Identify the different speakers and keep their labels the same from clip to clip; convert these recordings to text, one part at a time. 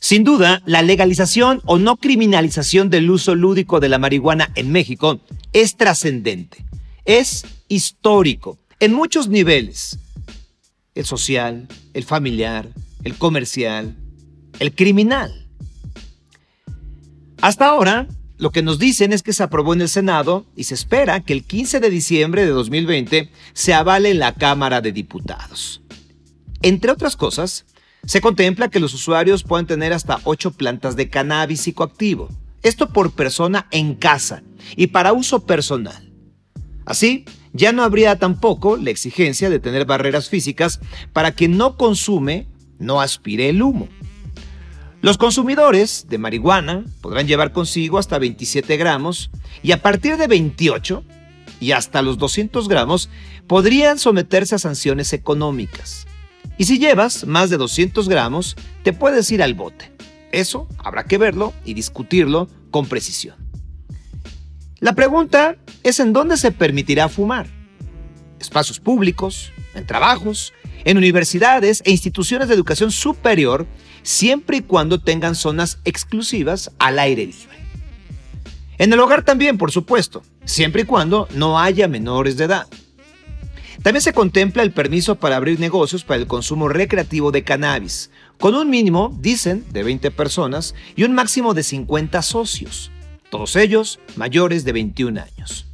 Speaker 1: Sin duda, la legalización o no criminalización del uso lúdico de la marihuana en México es trascendente, es histórico, en muchos niveles. El social, el familiar, el comercial, el criminal. Hasta ahora, lo que nos dicen es que se aprobó en el Senado y se espera que el 15 de diciembre de 2020 se avale en la Cámara de Diputados. Entre otras cosas, se contempla que los usuarios puedan tener hasta 8 plantas de cannabis psicoactivo, esto por persona en casa y para uso personal. Así, ya no habría tampoco la exigencia de tener barreras físicas para quien no consume, no aspire el humo. Los consumidores de marihuana podrán llevar consigo hasta 27 gramos y a partir de 28 y hasta los 200 gramos podrían someterse a sanciones económicas. Y si llevas más de 200 gramos, te puedes ir al bote. Eso habrá que verlo y discutirlo con precisión. La pregunta es en dónde se permitirá fumar. Espacios públicos, en trabajos, en universidades e instituciones de educación superior siempre y cuando tengan zonas exclusivas al aire libre. En el hogar también, por supuesto, siempre y cuando no haya menores de edad. También se contempla el permiso para abrir negocios para el consumo recreativo de cannabis, con un mínimo, dicen, de 20 personas y un máximo de 50 socios, todos ellos mayores de 21 años.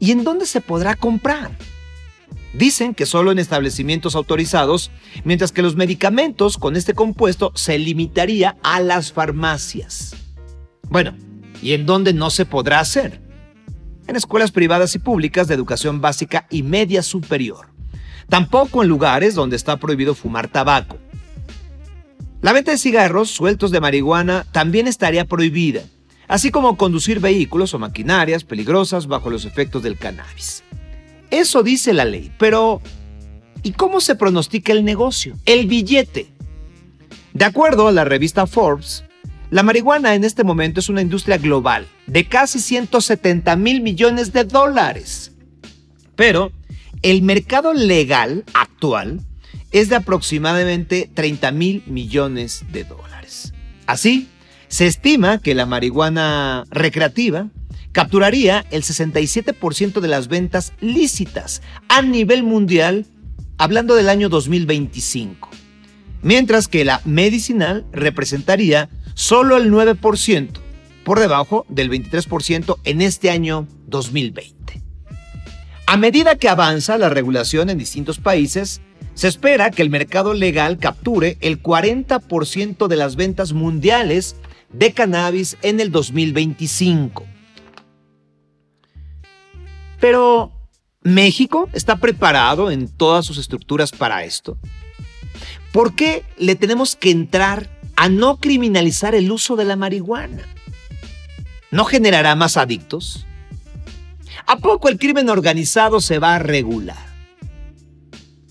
Speaker 1: ¿Y en dónde se podrá comprar? Dicen que solo en establecimientos autorizados, mientras que los medicamentos con este compuesto se limitaría a las farmacias. Bueno, ¿y en dónde no se podrá hacer? En escuelas privadas y públicas de educación básica y media superior. Tampoco en lugares donde está prohibido fumar tabaco. La venta de cigarros sueltos de marihuana también estaría prohibida, así como conducir vehículos o maquinarias peligrosas bajo los efectos del cannabis. Eso dice la ley, pero ¿y cómo se pronostica el negocio? El billete. De acuerdo a la revista Forbes, la marihuana en este momento es una industria global de casi 170 mil millones de dólares. Pero el mercado legal actual es de aproximadamente 30 mil millones de dólares. Así, se estima que la marihuana recreativa capturaría el 67% de las ventas lícitas a nivel mundial, hablando del año 2025, mientras que la medicinal representaría solo el 9%, por debajo del 23% en este año 2020. A medida que avanza la regulación en distintos países, se espera que el mercado legal capture el 40% de las ventas mundiales de cannabis en el 2025. Pero, ¿México está preparado en todas sus estructuras para esto? ¿Por qué le tenemos que entrar a no criminalizar el uso de la marihuana? ¿No generará más adictos? ¿A poco el crimen organizado se va a regular?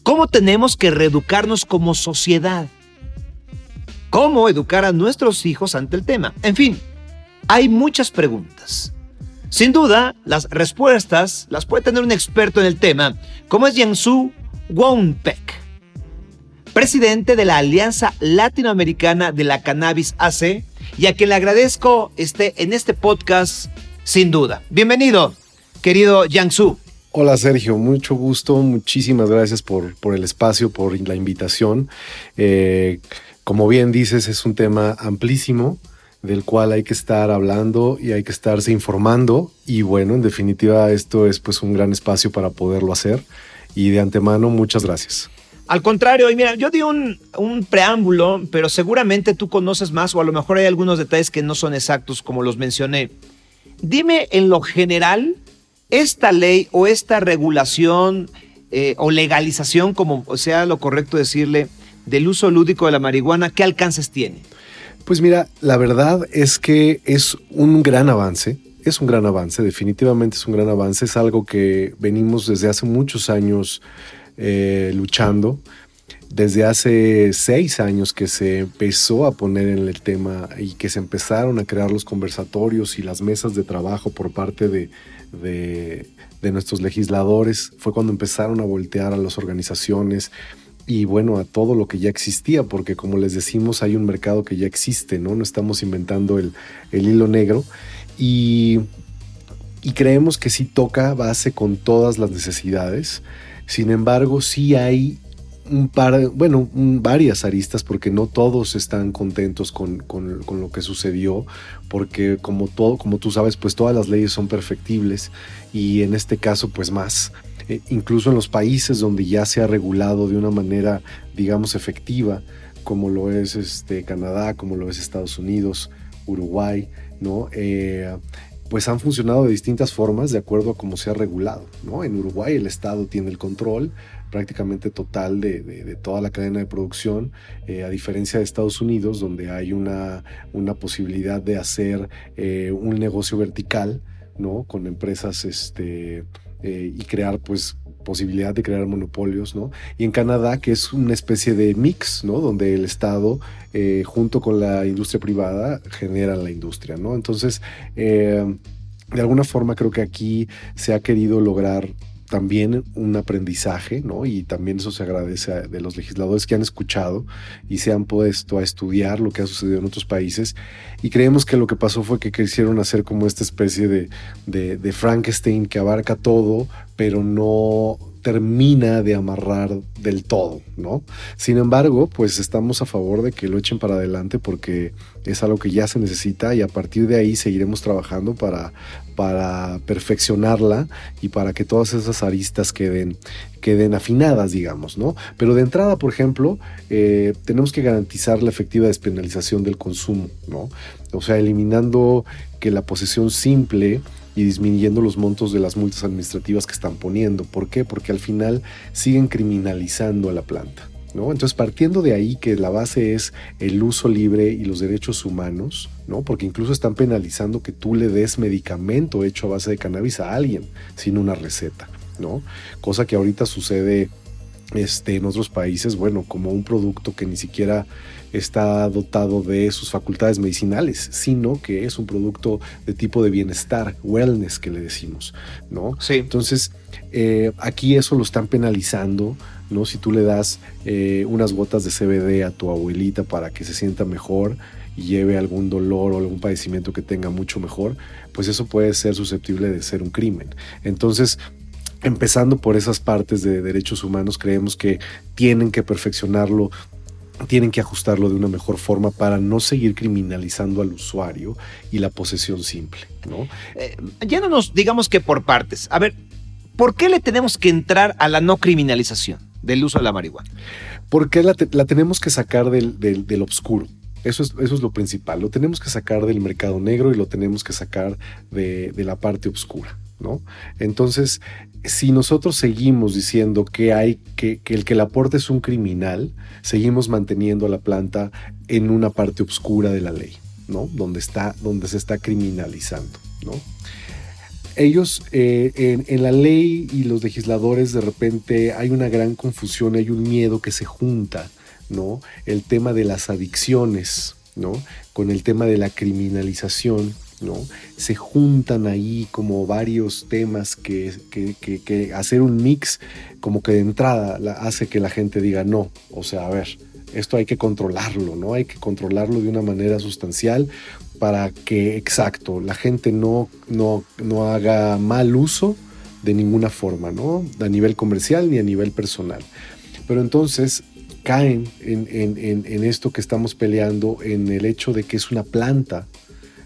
Speaker 1: ¿Cómo tenemos que reeducarnos como sociedad? ¿Cómo educar a nuestros hijos ante el tema? En fin, hay muchas preguntas. Sin duda, las respuestas las puede tener un experto en el tema, como es Jiangsu Wonpek, presidente de la Alianza Latinoamericana de la Cannabis AC, y a quien le agradezco esté en este podcast, sin duda. Bienvenido, querido Jiangsu.
Speaker 2: Hola Sergio, mucho gusto, muchísimas gracias por, por el espacio, por la invitación. Eh, como bien dices, es un tema amplísimo del cual hay que estar hablando y hay que estarse informando. Y bueno, en definitiva, esto es pues un gran espacio para poderlo hacer. Y de antemano, muchas gracias.
Speaker 1: Al contrario, y mira, yo di un, preámbulo, pero seguramente tú conoces más o a lo mejor hay algunos detalles que no son exactos como los mencioné. Dime en lo general, esta ley o esta regulación eh, o legalización, como sea lo correcto decirle, del uso lúdico de la marihuana, ¿qué alcances tiene?
Speaker 2: Pues mira, la verdad es que es un gran avance, es un gran avance, definitivamente es un gran avance, es algo que venimos desde hace muchos años eh, luchando, desde hace seis años que se empezó a poner en el tema y que se empezaron a crear los conversatorios y las mesas de trabajo por parte de, de, de nuestros legisladores, fue cuando empezaron a voltear a las organizaciones y bueno, a todo lo que ya existía, porque como les decimos, hay un mercado que ya existe, ¿no? No estamos inventando el, hilo negro. Y, creemos que sí toca base con todas las necesidades. Sin embargo, sí hay un par, bueno, varias aristas, porque no todos están contentos con, con, lo que sucedió, porque como, todo, como tú sabes, pues todas las leyes son perfectibles y en este caso, pues más. Eh, incluso en los países donde ya se ha regulado de una manera, digamos, efectiva, como lo es este, Canadá, como lo es Estados Unidos, Uruguay, ¿no? Eh, pues han funcionado de distintas formas de acuerdo a cómo se ha regulado. ¿no? En Uruguay el Estado tiene el control prácticamente total de, toda la cadena de producción, eh, a diferencia de Estados Unidos, donde hay una, una posibilidad de hacer un negocio vertical, ¿no? Con empresas este, eh, y crear pues posibilidad de crear monopolios, ¿no? Y en Canadá, que es una especie de mix, ¿no? Donde el Estado, eh, junto con la industria privada, genera la industria, ¿no? Entonces, eh, de alguna forma creo que aquí se ha querido lograr también un aprendizaje, ¿no? Y también eso se agradece de los legisladores que han escuchado y se han puesto a estudiar lo que ha sucedido en otros países. Y creemos que lo que pasó fue que quisieron hacer como esta especie de Frankenstein que abarca todo, pero no termina de amarrar del todo, ¿no? Sin embargo, pues estamos a favor de que lo echen para adelante porque es algo que ya se necesita y a partir de ahí seguiremos trabajando para, para perfeccionarla y para que todas esas aristas queden, queden afinadas, digamos, ¿no? Pero de entrada, por ejemplo, eh, tenemos que garantizar la efectiva despenalización del consumo, ¿no? O sea, eliminando que la posesión simple y disminuyendo los montos de las multas administrativas que están poniendo. ¿Por qué? Porque al final siguen criminalizando a la planta. ¿No? Entonces, partiendo de ahí que la base es el uso libre y los derechos humanos, ¿no? Porque incluso están penalizando que tú le des medicamento hecho a base de cannabis a alguien sin una receta, ¿no? Cosa que ahorita sucede este, en otros países, bueno, como un producto que ni siquiera está dotado de sus facultades medicinales, sino que es un producto de tipo de bienestar, wellness que le decimos, ¿no?
Speaker 1: Sí.
Speaker 2: Entonces, eh, aquí eso lo están penalizando, ¿no? Si tú le das eh, unas gotas de CBD a tu abuelita para que se sienta mejor y lleve algún dolor o algún padecimiento que tenga mucho mejor, pues eso puede ser susceptible de ser un crimen. Entonces, empezando por esas partes de derechos humanos, creemos que tienen que perfeccionarlo tienen que ajustarlo de una mejor forma para no seguir criminalizando al usuario y la posesión simple, ¿no?
Speaker 1: Eh, ya no nos digamos que por partes. A ver, ¿por qué le tenemos que entrar a la no criminalización del uso de la marihuana?
Speaker 2: Porque la, la tenemos que sacar del, del, del oscuro. Eso es, eso es, lo principal. Lo tenemos que sacar del mercado negro y lo tenemos que sacar de, de la parte oscura. ¿no? Entonces, si nosotros seguimos diciendo que hay que, el que la aporte es un criminal, seguimos manteniendo a la planta en una parte oscura de la ley, ¿no? Donde está, donde se está criminalizando, ¿no? Ellos eh, en, en, la ley y los legisladores de repente hay una gran confusión, hay un miedo que se junta, ¿no? El tema de las adicciones, ¿no? Con el tema de la criminalización Se juntan ahí como varios temas que, hacer un mix como que de entrada hace que la gente diga no, o sea, a ver, esto hay que controlarlo, ¿no? Hay que controlarlo de una manera sustancial para que, exacto, la gente no, no, no haga mal uso de ninguna forma, ¿no? A nivel comercial ni a nivel personal. Pero entonces caen en, en, esto que estamos peleando, en el hecho de que es una planta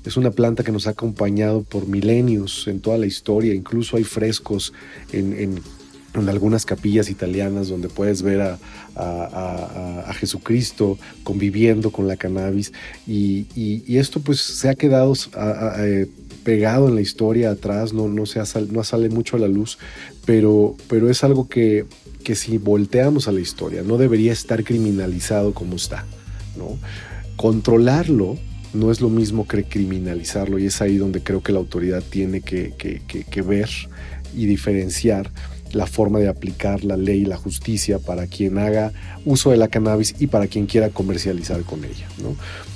Speaker 2: es una planta que nos ha acompañado por milenios en toda la historia. Incluso hay frescos en, algunas capillas italianas donde puedes ver a, Jesucristo conviviendo con la cannabis. Y, esto pues se ha quedado eh, pegado en la historia atrás, no, no, se no sale mucho a la luz, pero, pero es algo que, que si volteamos a la historia no debería estar criminalizado como está. ¿no? Controlarlo no es lo mismo que criminalizarlo y es ahí donde creo que la autoridad tiene que, ver y diferenciar la forma de aplicar la ley y la justicia para quien haga uso de la cannabis y para quien quiera comercializar con ella.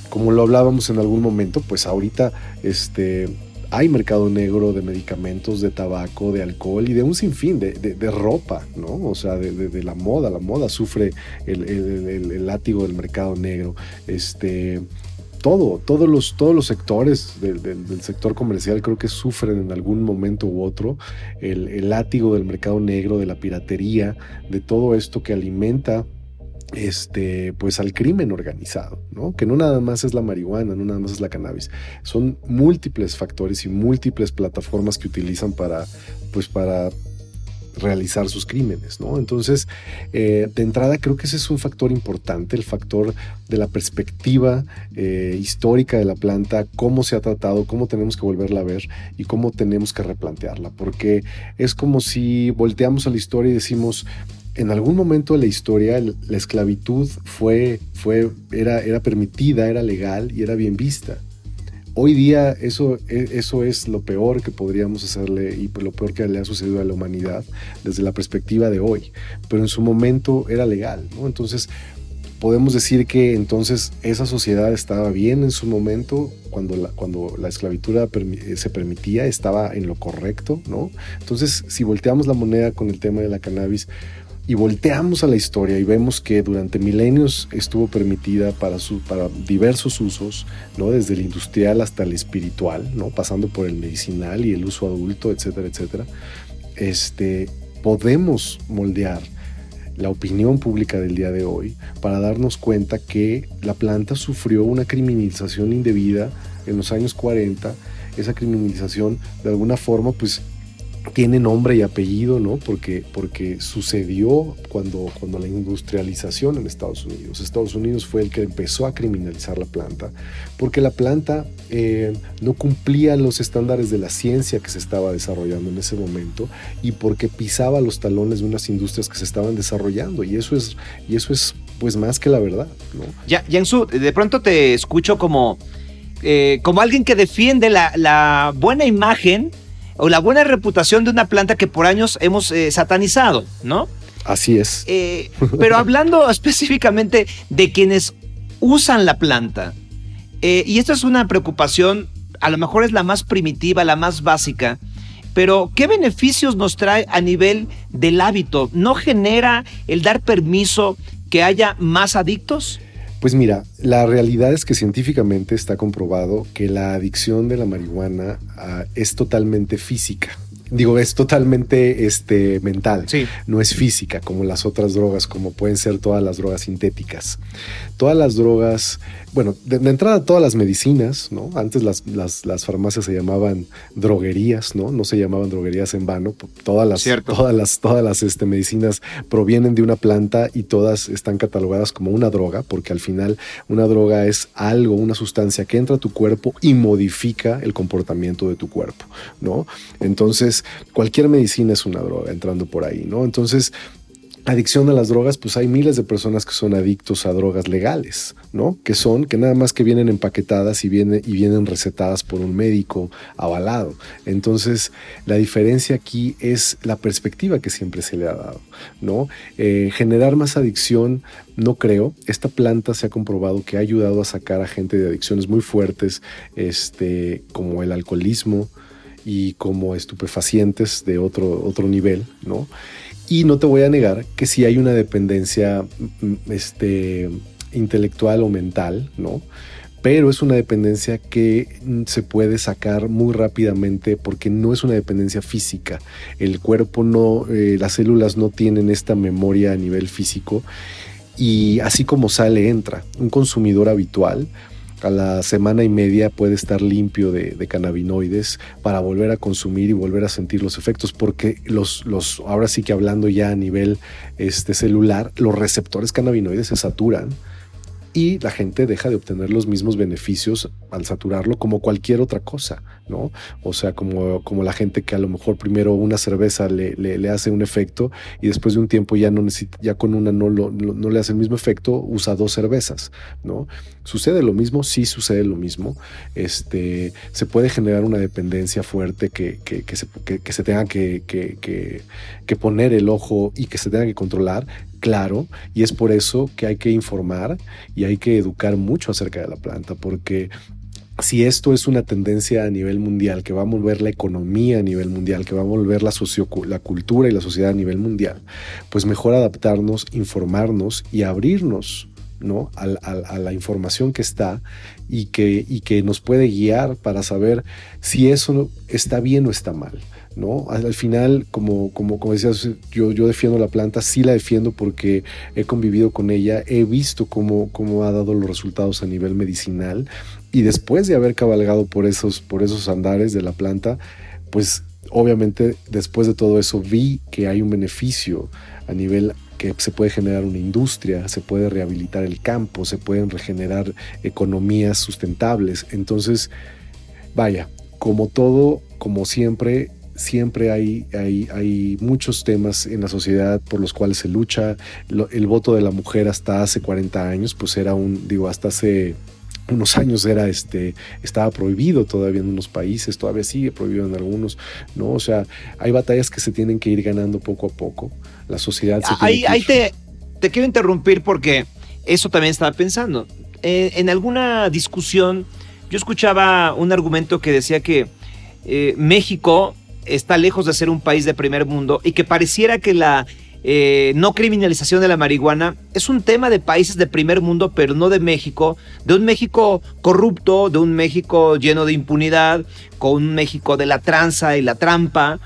Speaker 2: Como lo hablábamos en algún momento, pues ahorita este, hay mercado negro de medicamentos, de tabaco, de alcohol y de un sinfín, de, de, ropa, ¿no? O sea, de, la moda. La moda sufre el, el, látigo del mercado negro. Este, todo, todos los, todos los sectores del, sector comercial creo que sufren en algún momento u otro el, el látigo del mercado negro, de la piratería, de todo esto que alimenta este, pues al crimen organizado, ¿no? Que no nada más es la marihuana, no nada más es la cannabis. Son múltiples factores y múltiples plataformas que utilizan para, pues para realizar sus crímenes, ¿no? Entonces, eh, de entrada creo que ese es un factor importante, el factor de la perspectiva eh, histórica de la planta, cómo se ha tratado, cómo tenemos que volverla a ver y cómo tenemos que replantearla, porque es como si volteamos a la historia y decimos, en algún momento de la historia la esclavitud fue, fue, era, era permitida, era legal y era bien vista. Hoy día eso, e, eso es lo peor que podríamos hacerle y lo peor que le ha sucedido a la humanidad desde la perspectiva de hoy. Pero en su momento era legal, ¿no? Entonces podemos decir que entonces esa sociedad estaba bien en su momento cuando la, cuando la esclavitud se permitía, estaba en lo correcto, ¿no? Entonces si volteamos la moneda con el tema de la cannabis, y volteamos a la historia y vemos que durante milenios estuvo permitida para, su, para diversos usos, ¿no? desde el industrial hasta el espiritual, ¿no? pasando por el medicinal y el uso adulto, etcétera, etcétera, este, podemos moldear la opinión pública del día de hoy para darnos cuenta que la planta sufrió una criminalización indebida en los años 40. Esa criminalización de alguna forma pues tiene nombre y apellido, ¿no? Porque, porque sucedió cuando, cuando la industrialización en Estados Unidos. Estados Unidos fue el que empezó a criminalizar la planta, porque la planta eh, no cumplía los estándares de la ciencia que se estaba desarrollando en ese momento y porque pisaba los talones de unas industrias que se estaban desarrollando. Y eso es, y eso es pues más que la verdad, ¿no?
Speaker 1: Ya, Jansu, de pronto te escucho como, eh, como alguien que defiende la, la buena imagen o la buena reputación de una planta que por años hemos eh, satanizado, ¿no?
Speaker 2: Así es.
Speaker 1: Eh, pero hablando específicamente de quienes usan la planta, eh, y esto es una preocupación, a lo mejor es la más primitiva, la más básica, pero ¿qué beneficios nos trae a nivel del hábito? ¿No genera el dar permiso que haya más adictos?
Speaker 2: Pues mira, la realidad es que científicamente está comprobado que la adicción de la marihuana ah, es totalmente física digo, es totalmente este, mental, no es física como las otras drogas, como pueden ser todas las drogas sintéticas. Todas las drogas, bueno, de, entrada todas las medicinas, ¿no? Antes las, las, farmacias se llamaban droguerías, ¿no? No se llamaban droguerías en vano. Todas las, todas las, todas las este, medicinas provienen de una planta y todas están catalogadas como una droga, porque al final una droga es algo, una sustancia que entra a tu cuerpo y modifica el comportamiento de tu cuerpo, ¿no? Entonces, cualquier medicina es una droga entrando por ahí, ¿no? Entonces, adicción a las drogas, pues hay miles de personas que son adictos a drogas legales, ¿no? Que son, que nada más que vienen empaquetadas y, vienen, y vienen recetadas por un médico avalado. Entonces, la diferencia aquí es la perspectiva que siempre se le ha dado, ¿no? Eh, generar más adicción, no creo. Esta planta se ha comprobado que ha ayudado a sacar a gente de adicciones muy fuertes, este, como el alcoholismo, y como estupefacientes de otro, otro nivel, ¿no? Y no te voy a negar que sí hay una dependencia mm, este, intelectual o mental, ¿no? Pero es una dependencia que mm, se puede sacar muy rápidamente porque no es una dependencia física. El cuerpo no, eh, las células no tienen esta memoria a nivel físico y así como sale, entra. Un consumidor habitual a la semana y media puede estar limpio de, cannabinoides para volver a consumir y volver a sentir los efectos, porque los, los, ahora sí que hablando ya a nivel este, celular, los receptores cannabinoides se saturan y la gente deja de obtener los mismos beneficios al saturarlo como cualquier otra cosa, ¿no? O sea, como, como la gente que a lo mejor primero una cerveza le, le, hace un efecto y después de un tiempo ya no necesita, ya con una no, lo, no, le hace el mismo efecto, usa dos cervezas, ¿no? ¿Sucede lo mismo? Sí sucede lo mismo. Este, se puede generar una dependencia fuerte que, que, se, que, se tenga que, poner el ojo y que se tenga que controlar claro y es por eso que hay que informar y hay que educar mucho acerca de la planta porque si esto es una tendencia a nivel mundial, que va a mover la economía a nivel mundial, que va a mover la, la cultura y la sociedad a nivel mundial, pues mejor adaptarnos, informarnos y abrirnos ¿no? A, la información que está y que, y que nos puede guiar para saber si eso está bien o está mal. ¿no? Al, final, como, como, como decías, yo, yo defiendo la planta, sí la defiendo porque he convivido con ella, he visto cómo, cómo ha dado los resultados a nivel medicinal y después de haber cabalgado por esos, por esos andares de la planta, pues obviamente después de todo eso vi que hay un beneficio a nivel que se puede generar una industria, se puede rehabilitar el campo, se pueden regenerar economías sustentables. Entonces, vaya, como todo, como siempre, siempre hay, hay, hay, muchos temas en la sociedad por los cuales se lucha. el voto de la mujer hasta hace 40 años, pues era un, digo, hasta hace unos años era este estaba prohibido todavía en unos países, todavía sigue prohibido en algunos, ¿no? O sea, hay batallas que se tienen que ir ganando poco a poco. La sociedad se
Speaker 1: Ahí, ahí te, te quiero interrumpir porque eso también estaba pensando. Eh, en alguna discusión yo escuchaba un argumento que decía que eh, México está lejos de ser un país de primer mundo y que pareciera que la eh, no criminalización de la marihuana es un tema de países de primer mundo, pero no de México, de un México corrupto, de un México lleno de impunidad, con un México de la tranza y la trampa.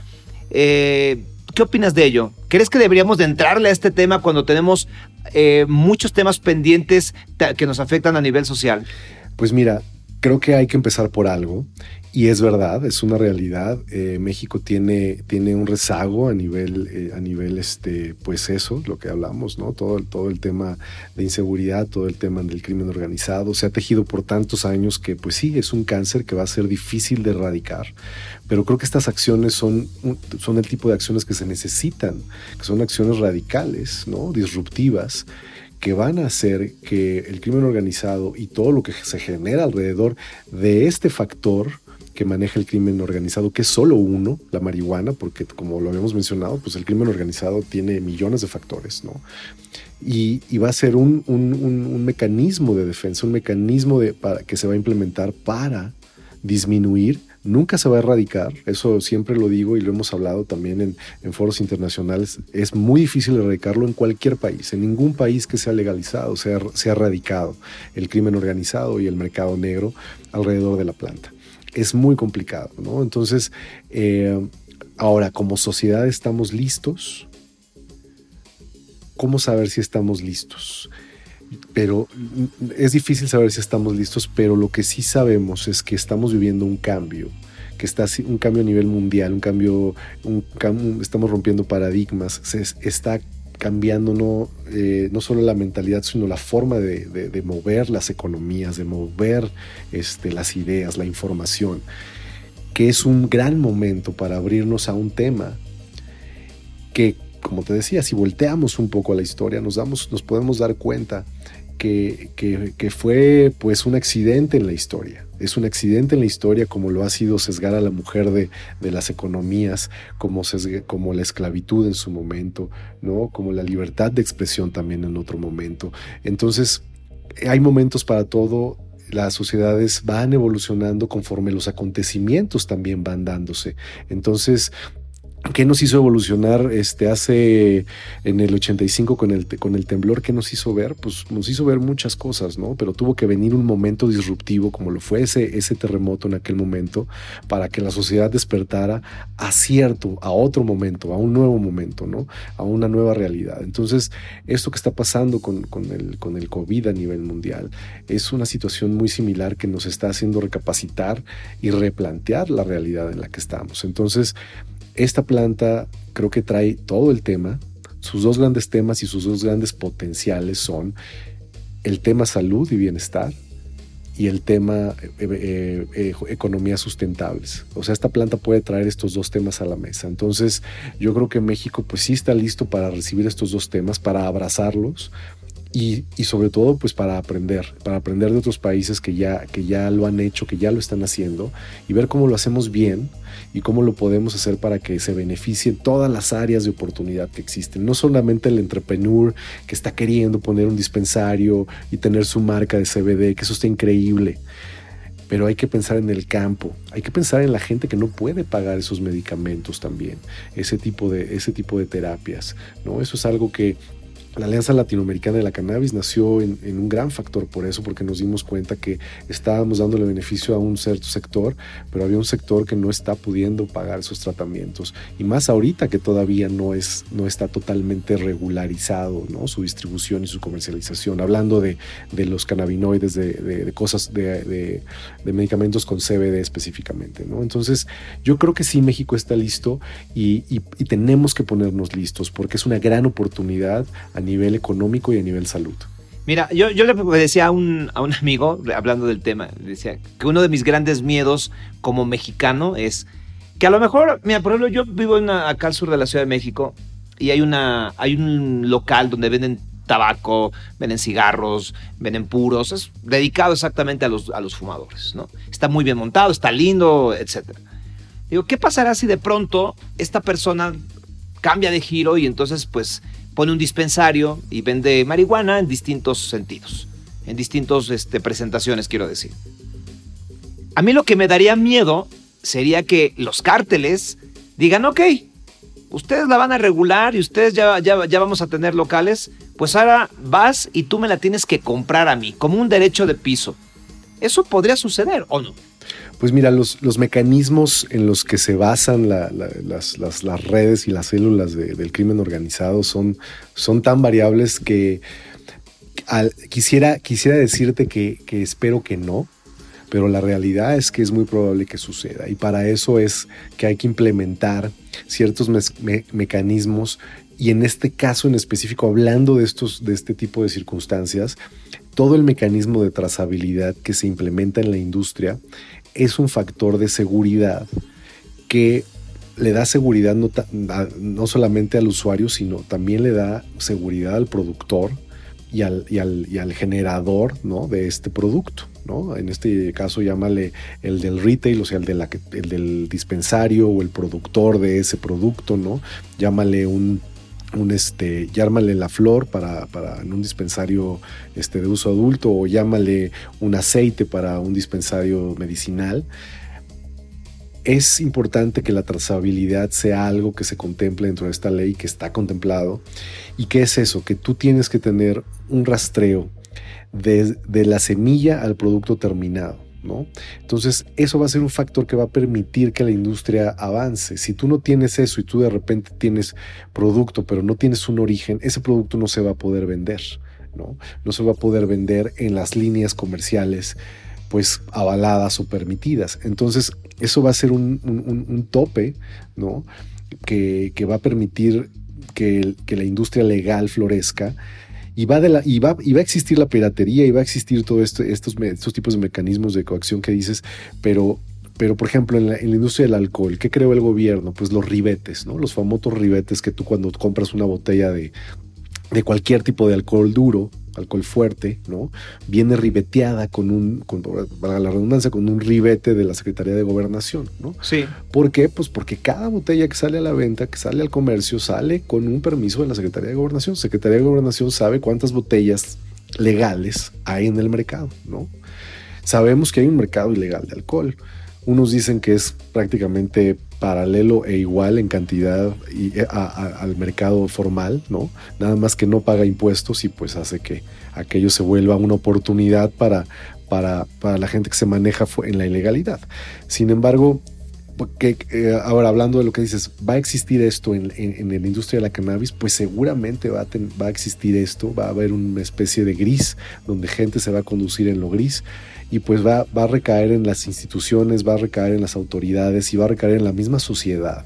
Speaker 1: Eh, ¿Qué opinas de ello? ¿Crees que deberíamos de entrarle a este tema cuando tenemos eh, muchos temas pendientes que nos afectan a nivel social?
Speaker 2: Pues mira, creo que hay que empezar por algo y es verdad, es una realidad. Eh, México tiene, tiene un rezago a nivel, eh, a nivel este, pues eso, lo que hablamos, ¿no? Todo, todo el tema de inseguridad, todo el tema del crimen organizado, se ha tejido por tantos años que, pues sí, es un cáncer que va a ser difícil de erradicar. Pero creo que estas acciones son, son el tipo de acciones que se necesitan, que son acciones radicales, ¿no? Disruptivas que van a hacer que el crimen organizado y todo lo que se genera alrededor de este factor que maneja el crimen organizado, que es solo uno, la marihuana, porque como lo habíamos mencionado, pues el crimen organizado tiene millones de factores, ¿no? Y, va a ser un, mecanismo de defensa, un mecanismo de, para, que se va a implementar para disminuir nunca se va a erradicar, eso siempre lo digo y lo hemos hablado también en, foros internacionales, es muy difícil erradicarlo en cualquier país, en ningún país que sea legalizado, sea, sea erradicado el crimen organizado y el mercado negro alrededor de la planta es muy complicado, ¿no? Entonces, eh, ahora, como sociedad estamos listos. ¿Cómo saber si estamos listos? Pero es difícil saber si estamos listos, pero lo que sí sabemos es que estamos viviendo un cambio, que está un cambio a nivel mundial, un cambio, un, estamos rompiendo paradigmas, se está cambiando no, eh, no solo la mentalidad, sino la forma de, mover las economías, de mover este, las ideas, la información, que es un gran momento para abrirnos a un tema que, como te decía, si volteamos un poco a la historia, nos, damos, nos podemos dar cuenta que, que, fue pues un accidente en la historia. Es un accidente en la historia como lo ha sido sesgar a la mujer de, de las economías, como, como la esclavitud en su momento, ¿no? como la libertad de expresión también en otro momento. Entonces, hay momentos para todo, las sociedades van evolucionando conforme los acontecimientos también van dándose. Entonces, ¿Qué nos hizo evolucionar este, hace en el 85 con el, con el temblor? ¿Qué nos hizo ver? Pues nos hizo ver muchas cosas, ¿no? Pero tuvo que venir un momento disruptivo como lo fue ese, ese terremoto en aquel momento para que la sociedad despertara a cierto, a otro momento, a un nuevo momento, ¿no? A una nueva realidad. Entonces, esto que está pasando con, con, el, con el COVID a nivel mundial es una situación muy similar que nos está haciendo recapacitar y replantear la realidad en la que estamos. Entonces, esta planta creo que trae todo el tema. Sus dos grandes temas y sus dos grandes potenciales son el tema salud y bienestar y el tema eh, eh, eh, sustentables. O sea, esta planta puede traer estos dos temas a la mesa. Entonces, yo creo que México pues sí está listo para recibir estos dos temas, para abrazarlos, y, sobre todo pues para aprender, para aprender de otros países que ya, que ya lo han hecho, que ya lo están haciendo y ver cómo lo hacemos bien y cómo lo podemos hacer para que se beneficien todas las áreas de oportunidad que existen. No solamente el entrepreneur que está queriendo poner un dispensario y tener su marca de CBD, que eso está increíble. pero hay que pensar en el campo, hay que pensar en la gente que no puede pagar esos medicamentos también, ese tipo de, ese tipo de terapias, ¿no? Eso es algo que la Alianza Latinoamericana de la Cannabis nació en, un gran factor por eso, porque nos dimos cuenta que estábamos dándole beneficio a un cierto sector, pero había un sector que no está pudiendo pagar esos tratamientos. Y más ahorita que todavía no, es, no está totalmente regularizado ¿no? su distribución y su comercialización. Hablando de, de los cannabinoides, de, de, cosas, de, medicamentos con CBD específicamente. ¿no? Entonces, yo creo que sí, México está listo y, y, y tenemos que ponernos listos porque es una gran oportunidad a nivel económico y a nivel salud.
Speaker 1: Mira, yo, le decía a un, a un amigo, hablando del tema, decía que uno de mis grandes miedos como mexicano es que a lo mejor, mira, por ejemplo, yo vivo en acá al sur de la Ciudad de México y hay, una, hay un local donde venden tabaco, venden cigarros, venden puros, es dedicado exactamente a los, a los fumadores, ¿no? Está muy bien montado, está lindo, etc. Digo, ¿qué pasará si de pronto esta persona cambia de giro y entonces pues pone un dispensario y vende marihuana en distintos sentidos, en distintas este, presentaciones, quiero decir. A mí lo que me daría miedo sería que los cárteles digan, ok, ustedes la van a regular y ustedes ya, ya, ya vamos a tener locales, pues ahora vas y tú me la tienes que comprar a mí, como un derecho de piso. ¿Eso podría suceder o no?
Speaker 2: Pues mira, los, los mecanismos en los que se basan las, las, redes y las células del crimen organizado son, son tan variables que quisiera, quisiera decirte que, espero que no, pero la realidad es que es muy probable que suceda. Y para eso es que hay que implementar ciertos mecanismos y en este caso en específico, hablando de, estos, de este tipo de circunstancias, todo el mecanismo de trazabilidad que se implementa en la industria es un factor de seguridad que le da seguridad no, solamente al usuario, sino también le da seguridad al productor y al, generador de este producto. En este caso llámale el del retail, o sea, el, el del dispensario o el productor de ese producto, ¿no? Llámale un un este, llámale la flor para, para un dispensario este, de uso adulto o llámale un aceite para un dispensario medicinal. Es importante que la trazabilidad sea algo que se contemple dentro de esta ley, que está contemplado. ¿Y qué es eso? Que tú tienes que tener un rastreo de la semilla al producto terminado. Entonces, eso va a ser un factor que va a permitir que la industria avance. Si tú no tienes eso y tú de repente tienes producto, pero no tienes un origen, ese producto no se va a poder vender, ¿no? No se va a poder vender en las líneas comerciales pues avaladas o permitidas. Entonces, eso va a ser un, tope, ¿no? Que, va a permitir que, que la industria legal florezca y va, de la, y va, a existir la piratería y va a existir todos esto, estos, estos tipos de mecanismos de coacción que dices, pero pero, por ejemplo, en la, en la, industria del alcohol, ¿qué creó el gobierno? Pues los ribetes, ¿no? Los famosos ribetes que tú cuando compras una botella de, de cualquier tipo de alcohol duro, alcohol fuerte, ¿no? Viene ribeteada con un, con, para la redundancia, con un ribete de la Secretaría de Gobernación, ¿no?
Speaker 1: Sí.
Speaker 2: ¿Por qué? Pues porque cada botella que sale a la venta, que sale al comercio, sale con un permiso de la Secretaría de Gobernación. Secretaría de Gobernación sabe cuántas botellas legales hay en el mercado, ¿no? Sabemos que hay un mercado ilegal de alcohol. Unos dicen que es prácticamente paralelo e igual en cantidad eh, al mercado formal, ¿no? Nada más que no paga impuestos y pues hace que aquello se vuelva una oportunidad para, para, para la gente que se maneja en la ilegalidad. Sin embargo, que, eh, ahora hablando de lo que dices, ¿va a existir esto en, en, la industria de la cannabis? Pues seguramente va a, va a existir esto, va a haber una especie de gris donde gente se va a conducir en lo gris y pues va, va a recaer en las instituciones, va a recaer en las autoridades y va a recaer en la misma sociedad.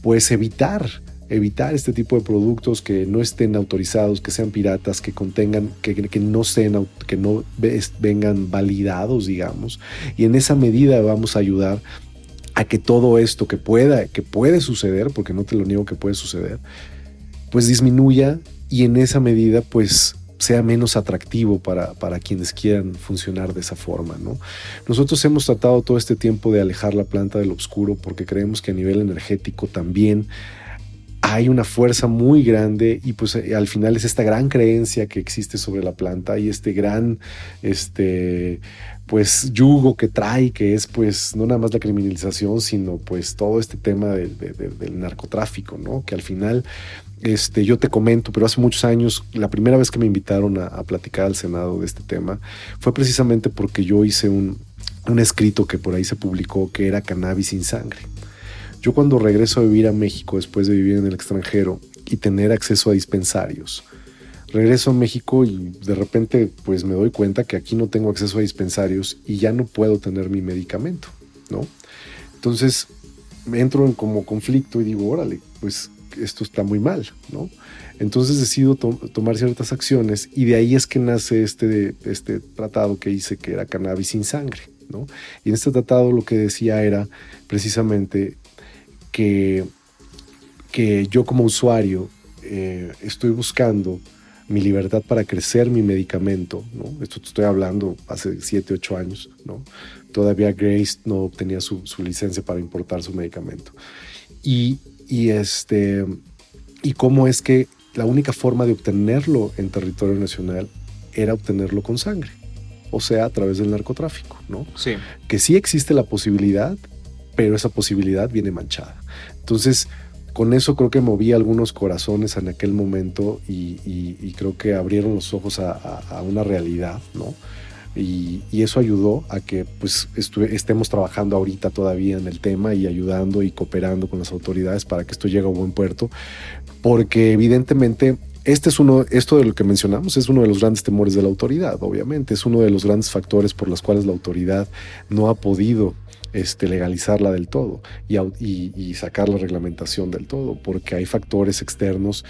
Speaker 2: Pues evitar, evitar este tipo de productos que no estén autorizados, que sean piratas, que contengan, que, que no sean, que no vengan validados, digamos. Y en esa medida vamos a ayudar a que todo esto que pueda, que puede suceder, porque no te lo niego que puede suceder, pues disminuya y en esa medida pues sea menos atractivo para, para, quienes quieran funcionar de esa forma. ¿no? Nosotros hemos tratado todo este tiempo de alejar la planta del oscuro porque creemos que a nivel energético también hay una fuerza muy grande y pues eh, al final es esta gran creencia que existe sobre la planta y este gran, este, pues yugo que trae, que es pues no nada más la criminalización, sino pues todo este tema del narcotráfico, ¿no? Que al final, este, yo te comento, pero hace muchos años, la primera vez que me invitaron a, platicar al Senado de este tema fue precisamente porque yo hice un, un escrito que por ahí se publicó que era cannabis sin sangre. Yo cuando regreso a vivir a México después de vivir en el extranjero y tener acceso a dispensarios, regreso a México y de repente pues me doy cuenta que aquí no tengo acceso a dispensarios y ya no puedo tener mi medicamento, ¿no? Entonces me entro en como conflicto y digo, órale, pues esto está muy mal, ¿no? Entonces decido tomar ciertas acciones y de ahí es que nace este, este tratado que hice que era cannabis sin sangre, ¿no? Y en este tratado lo que decía era precisamente que, que yo como usuario eh, estoy buscando mi libertad para crecer mi medicamento, ¿no? Esto te estoy hablando hace 7, 8 años, ¿no? Todavía Grace no obtenía su, su licencia para importar su medicamento. Y, y, este, y cómo es que la única forma de obtenerlo en territorio nacional era obtenerlo con sangre, o sea, a través del narcotráfico, ¿no?
Speaker 1: Sí.
Speaker 2: Que sí existe la posibilidad, pero esa posibilidad viene manchada. Entonces, con eso creo que moví algunos corazones en aquel momento y, creo que abrieron los ojos a, una realidad, ¿no? Y, eso ayudó a que pues estemos trabajando ahorita todavía en el tema y ayudando y cooperando con las autoridades para que esto llegue a buen puerto, porque evidentemente este es uno, esto de lo que mencionamos es uno de los grandes temores de la autoridad, obviamente, es uno de los grandes factores por los cuales la autoridad no ha podido este, legalizarla del todo y, sacar la reglamentación del todo, porque hay factores externos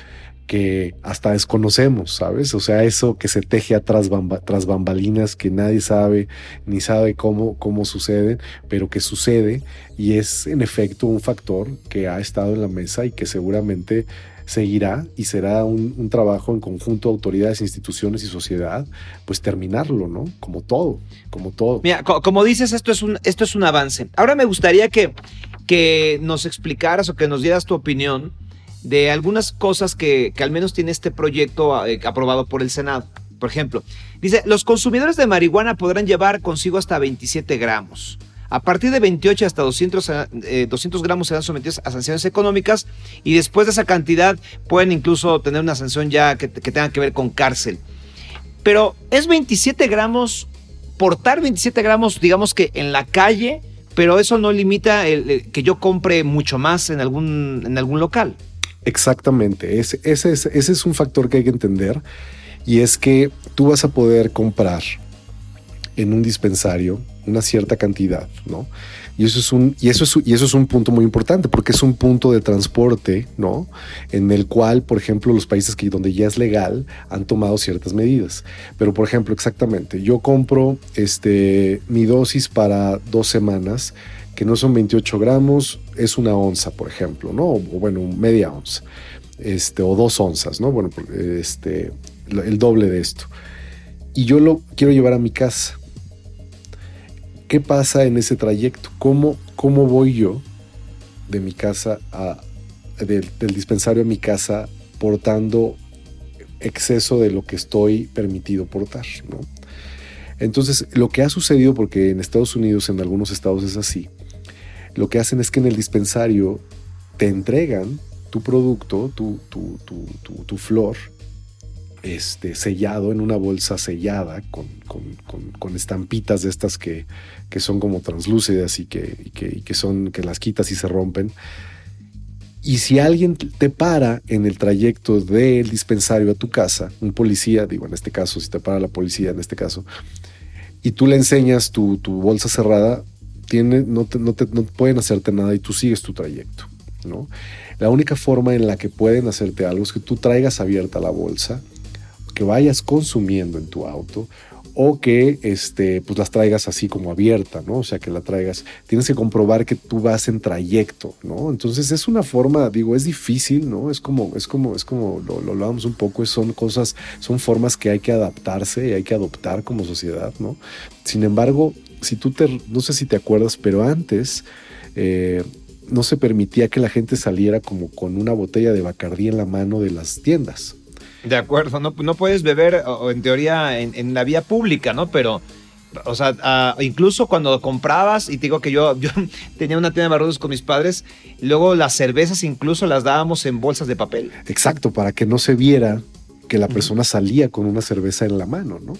Speaker 2: que hasta desconocemos, ¿sabes? O sea, eso que se teje atrás tras bambalinas que nadie sabe ni sabe cómo, cómo suceden, pero que sucede y es en efecto un factor que ha estado en la mesa y que seguramente seguirá y será un, trabajo en conjunto autoridades, instituciones y sociedad, pues terminarlo, ¿no? Como todo, como todo.
Speaker 1: Mira, como dices, esto es un, esto es un avance. Ahora me gustaría que, que nos explicaras o que nos dieras tu opinión de algunas cosas que, que al menos tiene este proyecto eh, aprobado por el Senado. Por ejemplo, dice, los consumidores de marihuana podrán llevar consigo hasta 27 gramos. A partir de 28 hasta 200, 200 eh, gramos serán sometidos a sanciones económicas y después de esa cantidad pueden incluso tener una sanción ya que, tenga que ver con cárcel. Pero es 27 gramos, portar 27 gramos, digamos que en la calle, pero eso no limita que yo compre mucho más en algún, en algún local.
Speaker 2: Exactamente, ese, ese, es, ese es un factor que hay que entender y es que tú vas a poder comprar en un dispensario una cierta cantidad, ¿no? Y eso es un, y eso es, y eso es un punto muy importante porque es un punto de transporte, ¿no? En el cual, por ejemplo, los países que donde ya es legal han tomado ciertas medidas. Pero, por ejemplo, exactamente, yo compro este, mi dosis para dos semanas, que no son 28 gramos, es una onza, por ejemplo, ¿no? O bueno, media onza, este, o dos onzas, ¿no? Bueno, este, el doble de esto. Y yo lo quiero llevar a mi casa ¿Qué pasa en ese trayecto? ¿Cómo, cómo voy yo de mi casa a, del, dispensario a mi casa portando exceso de lo que estoy permitido portar? ¿no? Entonces, lo que ha sucedido, porque en Estados Unidos, en algunos estados es así, lo que hacen es que en el dispensario te entregan tu producto, tu, tu, tu, tu flor, este, sellado en una bolsa sellada con, estampitas de estas que, son como translúcidas y que, que, son, que las quitas y se rompen. Y si alguien te para en el trayecto del dispensario a tu casa, un policía, digo en este caso, si te para la policía en este caso, y tú le enseñas tu, bolsa cerrada, no, no, te, no pueden hacerte nada y tú sigues tu trayecto. ¿no? La única forma en la que pueden hacerte algo es que tú traigas abierta la bolsa que vayas consumiendo en tu auto o que este, pues las traigas así como abierta, ¿no? O sea, que la traigas, tienes que comprobar que tú vas en trayecto, ¿no? Entonces es una forma, digo, es difícil, ¿no? Es como, es como, es como, lo, lo hablamos un poco, son cosas, son formas que hay que adaptarse y hay que adoptar como sociedad, ¿no? Sin embargo, si tú te, no sé si te acuerdas, pero antes, eh, no se permitía que la gente saliera como con una botella de Bacardí en la mano de las tiendas.
Speaker 1: De acuerdo, no, no puedes beber o, en teoría en, la vía pública, ¿no? Pero, o sea, ah, incluso cuando comprabas, y te digo que yo, yo tenía una tienda de barrotes con mis padres, luego las cervezas incluso las dábamos en bolsas de papel.
Speaker 2: Exacto, para que no se viera que la persona salía con una cerveza en la mano, ¿no?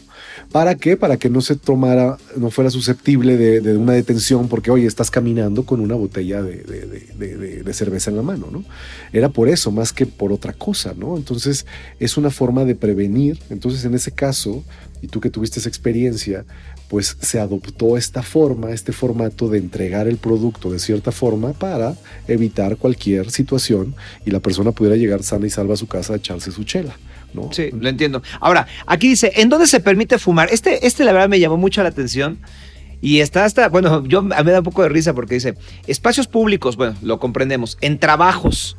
Speaker 2: ¿Para qué? Para que no se tomara, no fuera susceptible de, una detención porque, oye, estás caminando con una botella de, cerveza en la mano, ¿no? Era por eso, más que por otra cosa, ¿no? Entonces, es una forma de prevenir. Entonces, en ese caso, y tú que tuviste esa experiencia, pues se adoptó esta forma, este formato de entregar el producto de cierta forma para evitar cualquier situación y la persona pudiera llegar sana y salva a su casa a echarse su chela.
Speaker 1: Sí, lo entiendo. Ahora, aquí dice, ¿en dónde se permite fumar? Este, este la verdad me llamó mucho la atención. Y está hasta, bueno, yo me da un poco de risa porque dice, espacios públicos, bueno, lo comprendemos, en trabajos,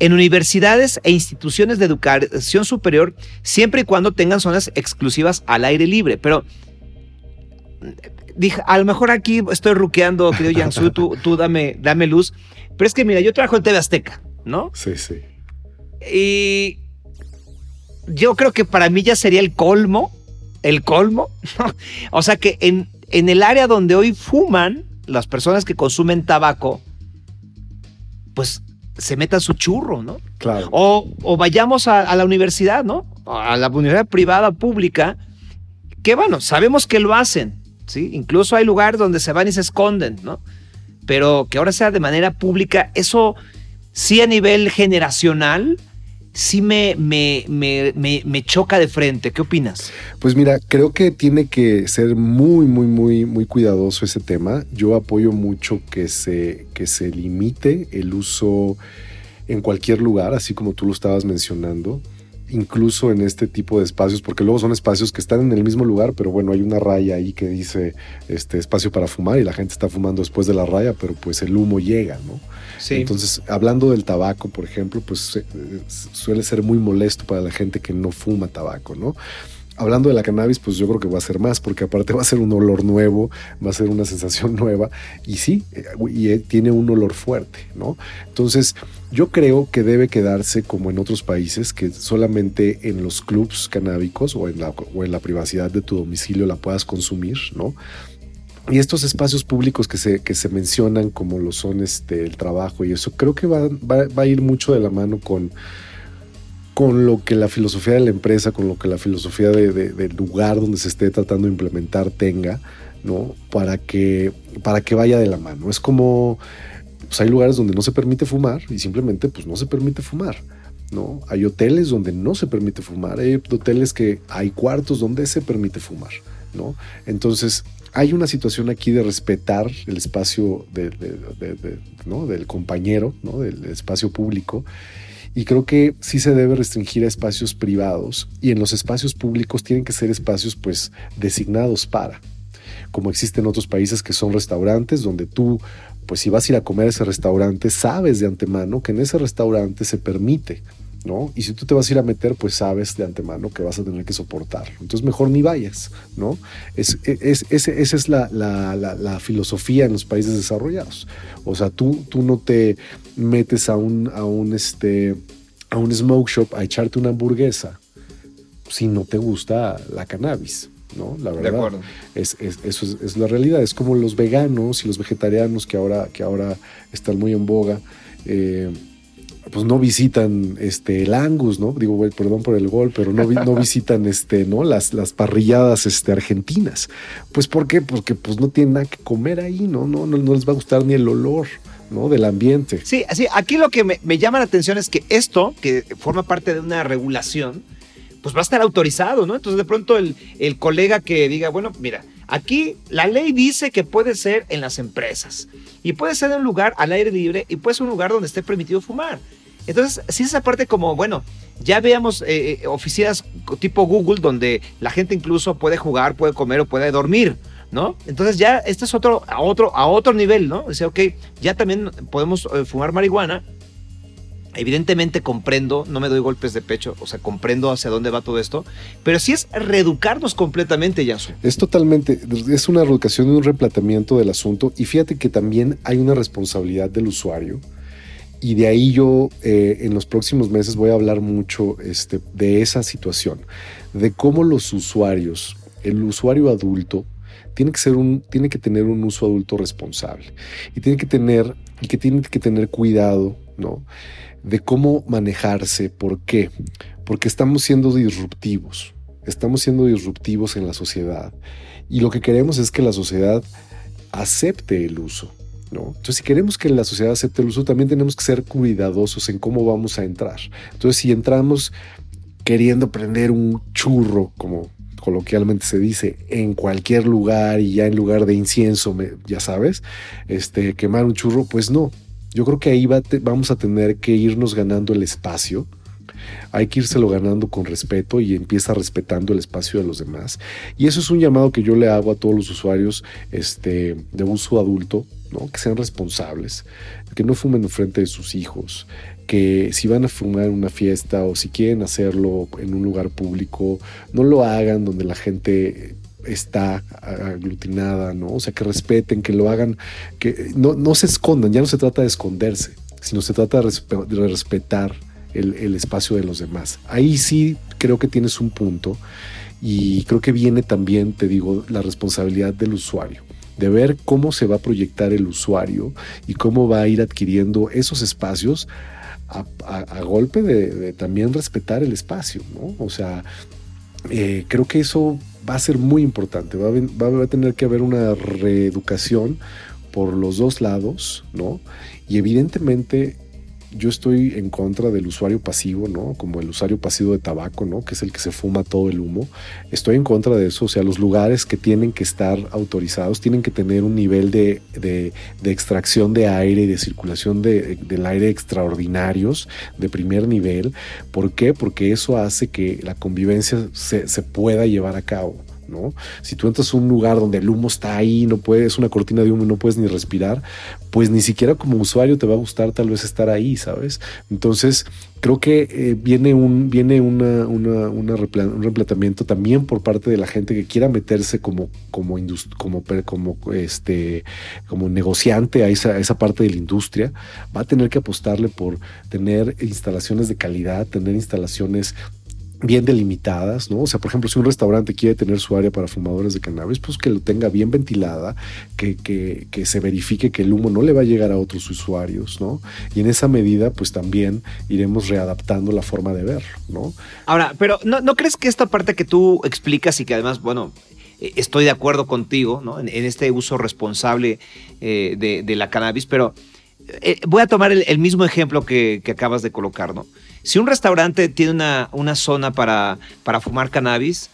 Speaker 1: en universidades e instituciones de educación superior, siempre y cuando tengan zonas exclusivas al aire libre. Pero dije, a lo mejor aquí estoy ruqueando, querido Yansu, tú, tú dame, dame luz. Pero es que mira, yo trabajo en TV Azteca, ¿no?
Speaker 2: Sí, sí.
Speaker 1: Y yo creo que para mí ya sería el colmo, el colmo. o sea que en, en el área donde hoy fuman, las personas que consumen tabaco, pues se metan su churro, ¿no?
Speaker 2: Claro.
Speaker 1: O, vayamos a, la universidad, ¿no? A la universidad privada, pública, que bueno, sabemos que lo hacen, ¿sí? Incluso hay lugares donde se van y se esconden, ¿no? Pero que ahora sea de manera pública, eso sí a nivel generacional, sí me, me, me, me, choca de frente. ¿Qué opinas?
Speaker 2: Pues mira, creo que tiene que ser muy, muy, muy, muy cuidadoso ese tema. Yo apoyo mucho que se, que se limite el uso en cualquier lugar, así como tú lo estabas mencionando incluso en este tipo de espacios, porque luego son espacios que están en el mismo lugar, pero bueno, hay una raya ahí que dice este espacio para fumar y la gente está fumando después de la raya, pero pues el humo llega, ¿no? Entonces, hablando del tabaco, por ejemplo, pues eh, suele ser muy molesto para la gente que no fuma tabaco, ¿no? Hablando de la cannabis, pues yo creo que va a ser más, porque aparte va a ser un olor nuevo, va a ser una sensación nueva, y sí, eh, y eh, tiene un olor fuerte, ¿no? Entonces, yo creo que debe quedarse como en otros países, que solamente en los clubs canábicos o en la, o en la privacidad de tu domicilio la puedas consumir, ¿no? Y estos espacios públicos que se, que se mencionan como lo son este, el trabajo y eso, creo que va, va, a ir mucho de la mano con, con lo que la filosofía de la empresa, con lo que la filosofía del lugar donde se esté tratando de implementar tenga, ¿no? Para que, para que vaya de la mano. Es como, pues hay lugares donde no se permite fumar y simplemente pues no se permite fumar. ¿no? Hay hoteles donde no se permite fumar, hay hoteles que hay cuartos donde se permite fumar, ¿no? Entonces, hay una situación aquí de respetar el espacio del compañero, ¿no? del espacio público. Y creo que sí se debe restringir a espacios privados y en los espacios públicos tienen que ser espacios pues designados para, como existen otros países que son restaurantes donde tú pues si vas a ir a comer a ese restaurante sabes de antemano que en ese restaurante se permite ¿no? Y si tú te vas a ir a meter, pues sabes de antemano que vas a tener que soportarlo. Entonces mejor ni vayas, ¿no? Es, esa es la, filosofía en los países desarrollados. O sea, tú, tú no te metes a un, a un, este, a un smoke shop a echarte una hamburguesa si no te gusta la cannabis. ¿no? La verdad. Es, eso es, la realidad. Es como los veganos y los vegetarianos que ahora, que ahora están muy en boga. Eh, pues no visitan este el Angus, ¿no? Digo, güey, perdón por el gol, pero no, no visitan este, ¿no? Las, las parrilladas este, argentinas. Pues ¿por qué? Porque pues no tienen nada que comer ahí, ¿no? No, no, no les va a gustar ni el olor. ¿no? del ambiente.
Speaker 1: Sí, así, aquí lo que me, llama la atención es que esto, que forma parte de una regulación, pues va a estar autorizado, ¿no? Entonces de pronto el, el colega que diga, bueno, mira, aquí la ley dice que puede ser en las empresas y puede ser en un lugar al aire libre y puede ser un lugar donde esté permitido fumar. Entonces, si esa parte como, bueno, ya veamos eh, eh, oficinas tipo Google donde la gente incluso puede jugar, puede comer o puede dormir, ¿no? Entonces ya este es otro, a otro, a otro nivel, ¿no? Dice, ok, ya también podemos eh, fumar marihuana Evidentemente comprendo, no me doy golpes de pecho, o sea, comprendo hacia dónde va todo esto, pero sí es reeducarnos completamente, Yasu.
Speaker 2: Es totalmente, es una reeducación y un replanteamiento del asunto y fíjate que también hay una responsabilidad del usuario y de ahí yo eh, en los próximos meses voy a hablar mucho este, de esa situación, de cómo los usuarios, el usuario adulto, tiene que, ser tiene que tener un uso adulto responsable y tiene que tener, y que tiene que tener cuidado, ¿no? De cómo manejarse. ¿Por qué? Porque estamos siendo disruptivos. Estamos siendo disruptivos en la sociedad. Y lo que queremos es que la sociedad acepte el uso. Entonces, si queremos que la sociedad acepte el uso, también tenemos que ser cuidadosos en cómo vamos a entrar. Entonces, si entramos queriendo prender un churro, como coloquialmente se dice, en cualquier lugar y ya en lugar de incienso, ya sabes, este, quemar un churro, pues no. Yo creo que ahí vamos a tener que irnos ganando el espacio. Hay que írselo ganando con respeto y empieza respetando el espacio de los demás. Y eso es un llamado que yo le hago a todos los usuarios este, de uso adulto, que sean responsables, que no fumen en frente de sus hijos, que si van a fumar en una fiesta o si quieren hacerlo en un lugar público, no lo hagan donde la gente está aglutinada, ¿no? O sea, que respeten, que lo hagan, que no, se escondan, ya no se trata de esconderse, sino se trata de, respetar el, espacio de los demás. Ahí sí creo que tienes un punto y creo que viene también, te digo, la responsabilidad del usuario de ver cómo se va a proyectar el usuario y cómo va a ir adquiriendo esos espacios a, golpe de, también respetar el espacio, ¿no? O sea, eh, creo que eso va a ser muy importante, va a tener que haber una reeducación por los dos lados, ¿no? Y evidentemente yo estoy en contra del usuario pasivo, ¿no? Como el usuario pasivo de tabaco, ¿no? Que es el que se fuma todo el humo. Estoy en contra de eso. O sea, los lugares que tienen que estar autorizados tienen que tener un nivel de, extracción de aire y de circulación del aire extraordinarios, de primer nivel. ¿Por qué? Porque eso hace que la convivencia se, se pueda llevar a cabo. Si tú entras a un lugar donde el humo está ahí, no puedes, una cortina de humo, no puedes ni respirar, pues ni siquiera como usuario te va a gustar tal vez estar ahí, ¿sabes? Entonces, creo que eh, viene un, viene una, un replanteamiento también por parte de la gente que quiera meterse como, como, como, como, este, como negociante a esa parte de la industria, va a tener que apostarle por tener instalaciones de calidad, tener instalaciones bien delimitadas, ¿no? O sea, por ejemplo, si un restaurante quiere tener su área para fumadores de cannabis, pues que lo tenga bien ventilada, que, que, que, se verifique que el humo no le va a llegar a otros usuarios, ¿no? Y en esa medida, pues también iremos readaptando la forma de verlo, ¿no?
Speaker 1: Ahora, pero ¿no, no crees que esta parte que tú explicas y que además, bueno, eh, estoy de acuerdo contigo, ¿no? En, este uso responsable eh, de, la cannabis, pero eh, voy a tomar el, el mismo ejemplo que, que acabas de colocar, ¿no? Si un restaurante tiene una, una zona para, para, fumar cannabis,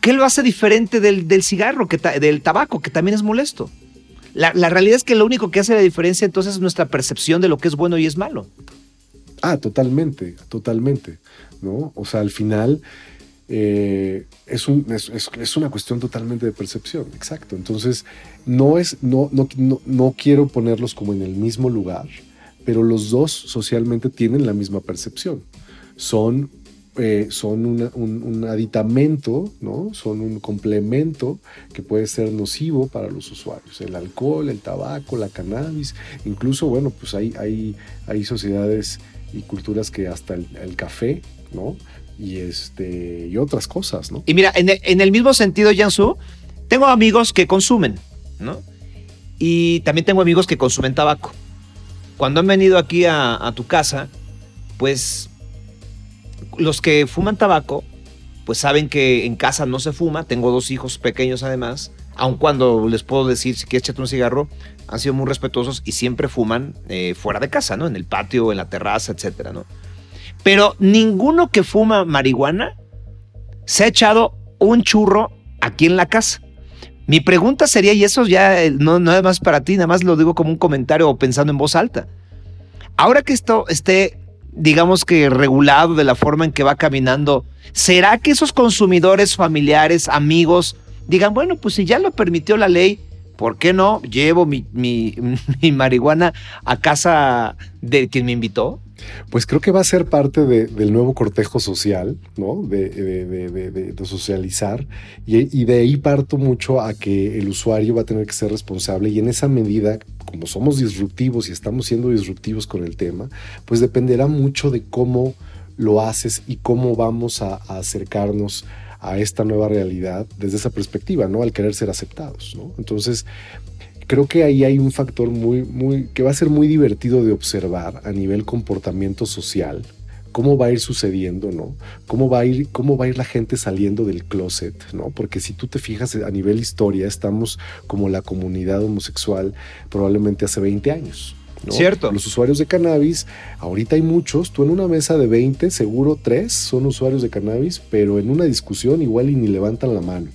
Speaker 1: ¿qué lo hace diferente del, cigarro, que del tabaco, que también es molesto? La, realidad es que lo único que hace la diferencia entonces es nuestra percepción de lo que es bueno y es malo.
Speaker 2: Ah, totalmente, totalmente. ¿no? O sea, al final eh, es, un, es, una cuestión totalmente de percepción, exacto. Entonces, no, es, no, no, no quiero ponerlos como en el mismo lugar, pero los dos socialmente tienen la misma percepción. Son, eh, son un, aditamento, ¿no? son un complemento que puede ser nocivo para los usuarios. El alcohol, el tabaco, la cannabis, incluso, bueno, pues hay, hay, hay sociedades y culturas que hasta el, café, ¿no? Y, este, y otras cosas, ¿no?
Speaker 1: Y mira, en el, en el mismo sentido, Jansu, tengo amigos que consumen, ¿no? Y también tengo amigos que consumen tabaco cuando han venido aquí a, tu casa, pues los que fuman tabaco, pues saben que en casa no se fuma. Tengo dos hijos pequeños además. Aun cuando les puedo decir si quieres echarte un cigarro, han sido muy respetuosos y siempre fuman eh, fuera de casa, ¿no? En el patio, en la terraza, etcétera, ¿no? Pero ninguno que fuma marihuana se ha echado un churro aquí en la casa. Mi pregunta sería, y eso ya eh, no nada más para ti, nada más lo digo como un comentario o pensando en voz alta. Ahora que esto esté, digamos que regulado de la forma en que va caminando, ¿será que esos consumidores familiares, amigos, digan, bueno, pues si ya lo permitió la ley, ¿por qué no llevo mi, marihuana a casa de quien me invitó?
Speaker 2: Pues creo que va a ser parte del nuevo cortejo social, ¿no? De, socializar. Y, de ahí parto mucho a que el usuario va a tener que ser responsable y en esa medida, como somos disruptivos y estamos siendo disruptivos con el tema, pues dependerá mucho de cómo lo haces y cómo vamos a, acercarnos a esta nueva realidad desde esa perspectiva, ¿no? Al querer ser aceptados, ¿no? Entonces, creo que ahí hay un factor muy, muy, que va a ser muy divertido de observar a nivel comportamiento social, cómo va a ir sucediendo, ¿no? Cómo va a ir, cómo va a ir la gente saliendo del closet, ¿no? Porque si tú te fijas a nivel historia, estamos como la comunidad homosexual probablemente hace 20 años,
Speaker 1: Cierto.
Speaker 2: Los usuarios de cannabis, ahorita hay muchos, tú en una mesa de 20, seguro tres son usuarios de cannabis, pero en una discusión igual y ni levantan la mano.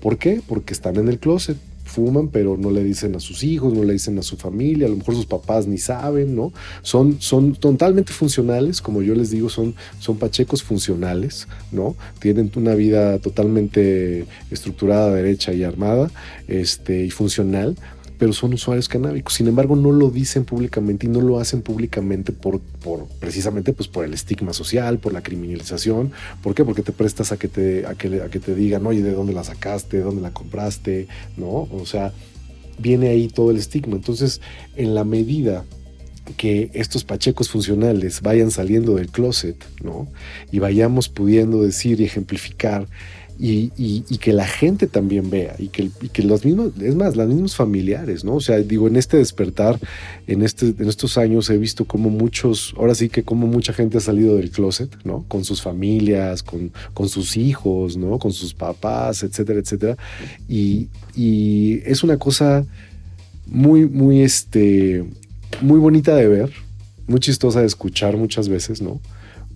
Speaker 2: ¿Por qué? Porque están en el closet, fuman, pero no le dicen a sus hijos, no le dicen a su familia, a lo mejor sus papás ni saben, ¿no? Son, son totalmente funcionales, como yo les digo, son, son pachecos funcionales, ¿no? Tienen una vida totalmente estructurada, derecha y armada, este, y funcional, pero son usuarios canábicos. Sin embargo, no lo dicen públicamente y no lo hacen públicamente por, por precisamente pues por el estigma social, por la criminalización. ¿Por qué? Porque te prestas a que te, a que, a que te digan, oye, ¿de dónde la sacaste? ¿De dónde la compraste? ¿No? O sea, viene ahí todo el estigma. Entonces, en la medida que estos pachecos funcionales vayan saliendo del closet, ¿no? Y vayamos pudiendo decir y ejemplificar y, que la gente también vea y que, que los mismos, es más, los mismos familiares, ¿no? O sea, digo, en este despertar, en, este, en estos años he visto como muchos, ahora sí que como mucha gente ha salido del closet, ¿no? Con sus familias, con, sus hijos, ¿no? Con sus papás, etcétera, etcétera. Y, y es una cosa muy, muy, este, muy bonita de ver, muy chistosa de escuchar muchas veces, ¿no?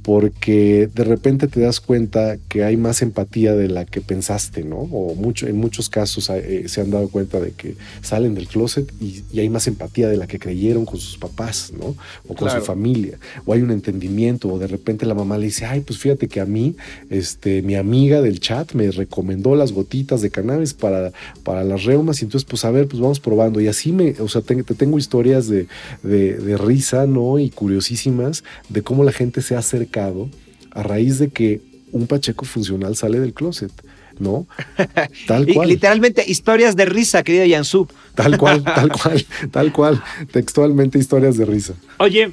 Speaker 2: Porque de repente te das cuenta que hay más empatía de la que pensaste, ¿no? O mucho, en muchos casos eh, se han dado cuenta de que salen del closet y, hay más empatía de la que creyeron con sus papás, ¿no? O con su familia. O hay un entendimiento, o de repente la mamá le dice, ay, pues fíjate que a mí, este, mi amiga del chat me recomendó las gotitas de cannabis para, para las reumas, y entonces, pues a ver, pues vamos probando. Y así me, o sea, te, tengo historias de, de, de risa, ¿no? Y curiosísimas de cómo la gente se acerca a raíz de que un Pacheco funcional sale del closet. ¿no?
Speaker 1: Tal cual. literalmente historias de risa, querida Yansu.
Speaker 2: Tal cual, tal cual, tal cual. Textualmente historias de risa.
Speaker 1: Oye,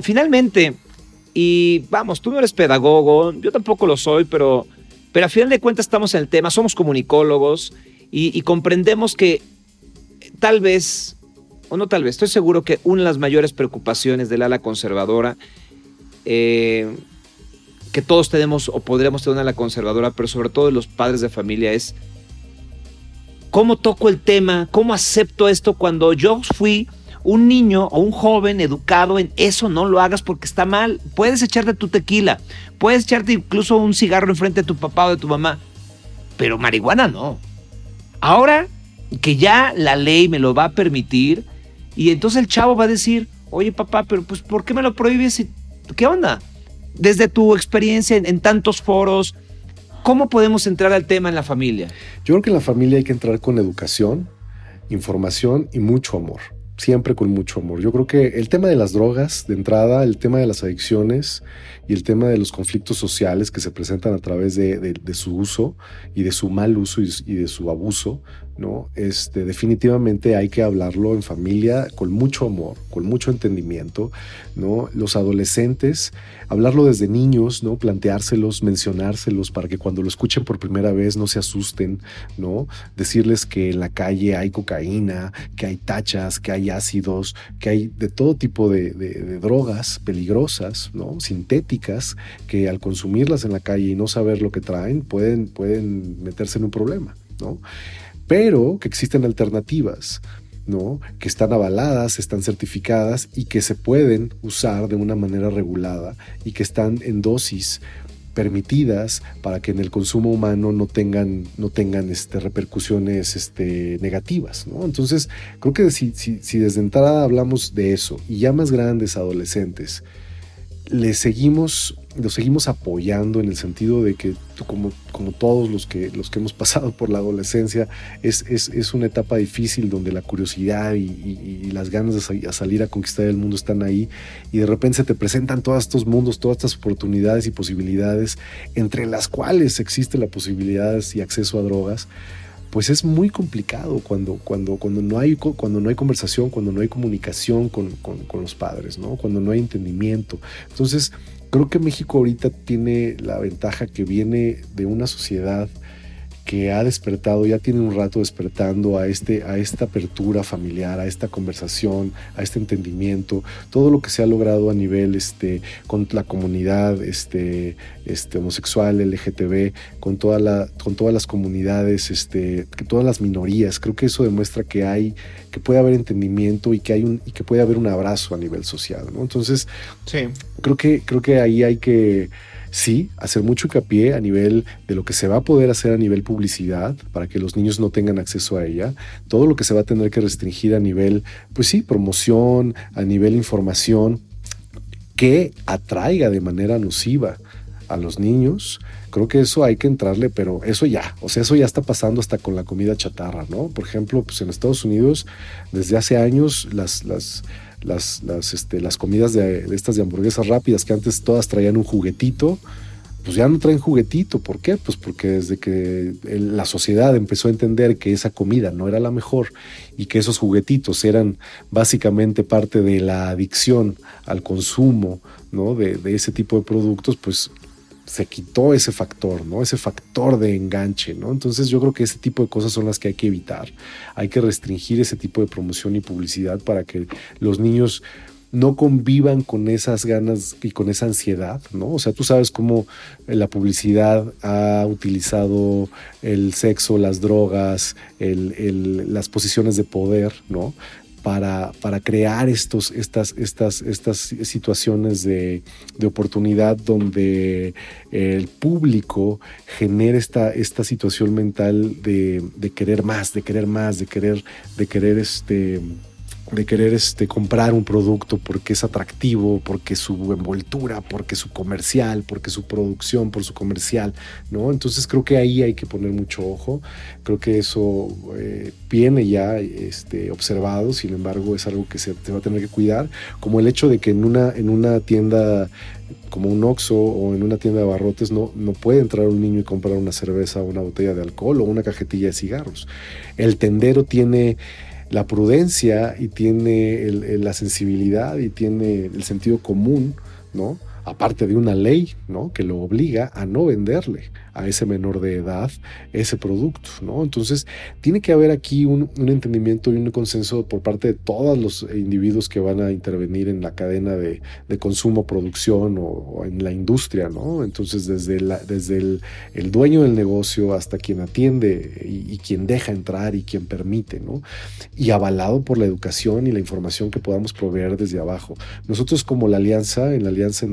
Speaker 1: finalmente, y vamos, tú no eres pedagogo, yo tampoco lo soy, pero, pero a final de cuentas estamos en el tema, somos comunicólogos y, y comprendemos que tal vez, o no tal vez, estoy seguro que una de las mayores preocupaciones del ala conservadora eh, que todos tenemos o podríamos tener una la conservadora, pero sobre todo los padres de familia es cómo toco el tema, cómo acepto esto cuando yo fui un niño o un joven educado en eso no lo hagas porque está mal. Puedes echarte tu tequila, puedes echarte incluso un cigarro enfrente de tu papá o de tu mamá, pero marihuana no. Ahora que ya la ley me lo va a permitir y entonces el chavo va a decir, oye papá, pero pues ¿por qué me lo prohíbes si ¿Qué onda? Desde tu experiencia en, tantos foros, ¿cómo podemos entrar al tema en la familia?
Speaker 2: Yo creo que en la familia hay que entrar con educación, información y mucho amor siempre con mucho amor. Yo creo que el tema de las drogas, de entrada, el tema de las adicciones y el tema de los conflictos sociales que se presentan a través de, su uso y de su mal uso y, de su abuso, ¿no? Este, definitivamente hay que hablarlo en familia con mucho amor, con mucho entendimiento, ¿no? Los adolescentes, hablarlo desde niños, ¿no? Planteárselos, mencionárselos para que cuando lo escuchen por primera vez no se asusten, ¿no? Decirles que en la calle hay cocaína, que hay tachas, que hay ácidos, que hay de todo tipo de, drogas peligrosas. Sintéticas, que al consumirlas en la calle y no saber lo que traen, pueden, meterse en un problema. Pero que existen alternativas, ¿no? que están avaladas, están certificadas y que se pueden usar de una manera regulada y que están en dosis permitidas para que en el consumo humano no tengan, no tengan este, repercusiones este, negativas. ¿no? Entonces, creo que si, si desde entrada hablamos de eso y ya más grandes adolescentes, le seguimos lo seguimos apoyando en el sentido de que como, como todos los que, los que hemos pasado por la adolescencia, es, es, una etapa difícil donde la curiosidad y, las ganas de salir a conquistar el mundo están ahí y de repente se te presentan todos estos mundos, todas estas oportunidades y posibilidades, entre las cuales existe la posibilidad y acceso a drogas pues es muy complicado cuando, cuando, cuando, no, hay, cuando no hay conversación, cuando no hay comunicación con, con, los padres, ¿no? cuando no hay entendimiento. Entonces, creo que México ahorita tiene la ventaja que viene de una sociedad que ha despertado, ya tiene un rato despertando a, este, a esta apertura familiar, a esta conversación, a este entendimiento, todo lo que se ha logrado a nivel este, con la comunidad este, este, homosexual, LGTB, con, toda la, con todas las comunidades, este, todas las minorías. Creo que eso demuestra que hay, que puede haber entendimiento y que, hay un, y que puede haber un abrazo a nivel social. ¿no? Entonces, sí. creo, que, creo que ahí hay que sí, hacer mucho hincapié a nivel de lo que se va a poder hacer a nivel publicidad para que los niños no tengan acceso a ella, todo lo que se va a tener que restringir a nivel, pues sí, promoción, a nivel información, que atraiga de manera nociva a los niños, creo que eso hay que entrarle, pero eso ya, o sea, eso ya está pasando hasta con la comida chatarra, ¿no? Por ejemplo, pues en Estados Unidos, desde hace años, las, las las, las, este, las comidas de, estas de hamburguesas rápidas que antes todas traían un juguetito, pues ya no traen juguetito. ¿Por qué? Pues porque desde que la sociedad empezó a entender que esa comida no era la mejor y que esos juguetitos eran básicamente parte de la adicción al consumo ¿no? de, de ese tipo de productos, pues se quitó ese factor, ¿no? Ese factor de enganche, ¿no? Entonces yo creo que ese tipo de cosas son las que hay que evitar. Hay que restringir ese tipo de promoción y publicidad para que los niños no convivan con esas ganas y con esa ansiedad, ¿no? O sea, tú sabes cómo la publicidad ha utilizado el sexo, las drogas, las posiciones de poder, ¿no? Para, para crear estos, estas, estas, estas situaciones de, de, oportunidad donde el público genera esta, esta situación mental de, de, querer más, de querer más, de querer, de querer este, de querer este, comprar un producto porque es atractivo, porque su envoltura, porque su comercial, porque su producción, por su comercial, ¿no? Entonces creo que ahí hay que poner mucho ojo. Creo que eso eh, viene ya este, observado, sin embargo es algo que se, va a tener que cuidar, como el hecho de que en una, en una tienda como un Oxxo o en una tienda de barrotes no, no puede entrar un niño y comprar una cerveza una botella de alcohol o una cajetilla de cigarros. El tendero tiene la prudencia y tiene la sensibilidad y tiene el sentido común, ¿no? aparte de una ley ¿no? que lo obliga a no venderle a ese menor de edad ese producto. ¿no? Entonces, tiene que haber aquí un, entendimiento y un consenso por parte de todos los individuos que van a intervenir en la cadena de, consumo, producción o, en la industria. ¿no? Entonces, desde, desde el, dueño del negocio hasta quien atiende y, y, quien deja entrar y quien permite. ¿no? Y avalado por la educación y la información que podamos proveer desde abajo. Nosotros como la alianza, en la alianza en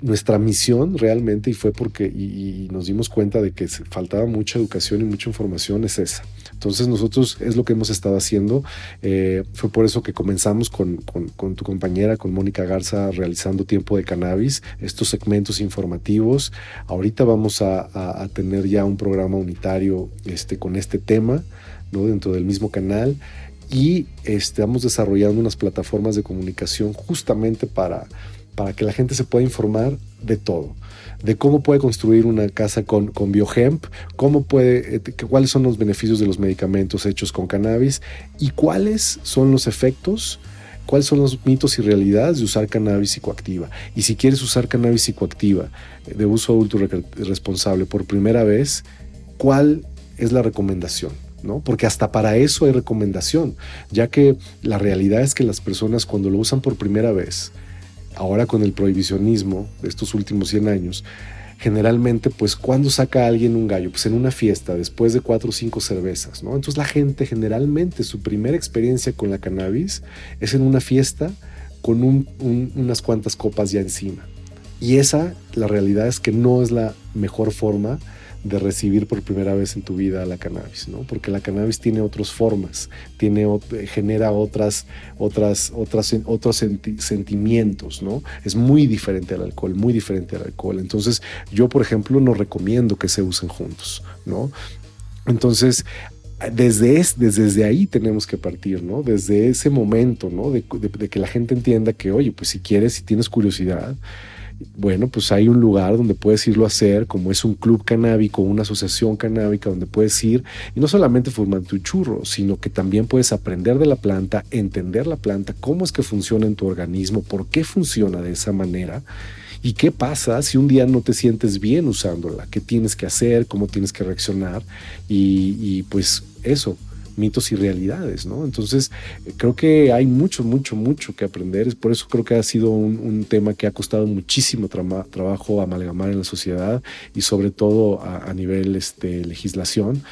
Speaker 2: nuestra misión realmente, y fue porque y, nos dimos cuenta de que faltaba mucha educación y mucha información, es esa. Entonces nosotros es lo que hemos estado haciendo. Eh, fue por eso que comenzamos con, con, tu compañera, con Mónica Garza, realizando Tiempo de Cannabis, estos segmentos informativos. Ahorita vamos a, tener ya un programa unitario este, con este tema ¿no? dentro del mismo canal y estamos desarrollando unas plataformas de comunicación justamente para para que la gente se pueda informar de todo, de cómo puede construir una casa con, con biohemp, cómo puede, eh, cuáles son los beneficios de los medicamentos hechos con cannabis y cuáles son los efectos, cuáles son los mitos y realidades de usar cannabis psicoactiva. Y si quieres usar cannabis psicoactiva eh, de uso adulto responsable por primera vez, ¿cuál es la recomendación? ¿no? Porque hasta para eso hay recomendación, ya que la realidad es que las personas cuando lo usan por primera vez, ahora con el prohibicionismo de estos últimos 100 años, generalmente, pues, cuando saca alguien un gallo? Pues en una fiesta, después de cuatro o cinco cervezas, ¿no? Entonces la gente generalmente su primera experiencia con la cannabis es en una fiesta con unas cuantas copas ya encima. Y esa, la realidad es que no es la mejor forma de recibir por primera vez en tu vida la cannabis, ¿no? Porque la cannabis tiene otras formas, tiene, genera otras, otras, otras, otros sentimientos, ¿no? Es muy diferente al alcohol, muy diferente al alcohol. Entonces, yo, por ejemplo, no recomiendo que se usen juntos, ¿no? Entonces, desde, es, desde, ahí tenemos que partir, ¿no? Desde ese momento, ¿no? De, de, que la gente entienda que, oye, pues si quieres, si tienes curiosidad, bueno, pues hay un lugar donde puedes irlo a hacer, como es un club canábico, una asociación canábica donde puedes ir y no solamente formar tu churro, sino que también puedes aprender de la planta, entender la planta, cómo es que funciona en tu organismo, por qué funciona de esa manera. ¿Y qué pasa si un día no te sientes bien usándola? ¿Qué tienes que hacer? ¿Cómo tienes que reaccionar? Y pues eso, mitos y realidades, ¿no? Entonces, creo que hay mucho, mucho, mucho que aprender. Por eso creo que ha sido un, tema que ha costado muchísimo trabajo amalgamar en la sociedad y sobre todo a, nivel este, legislación.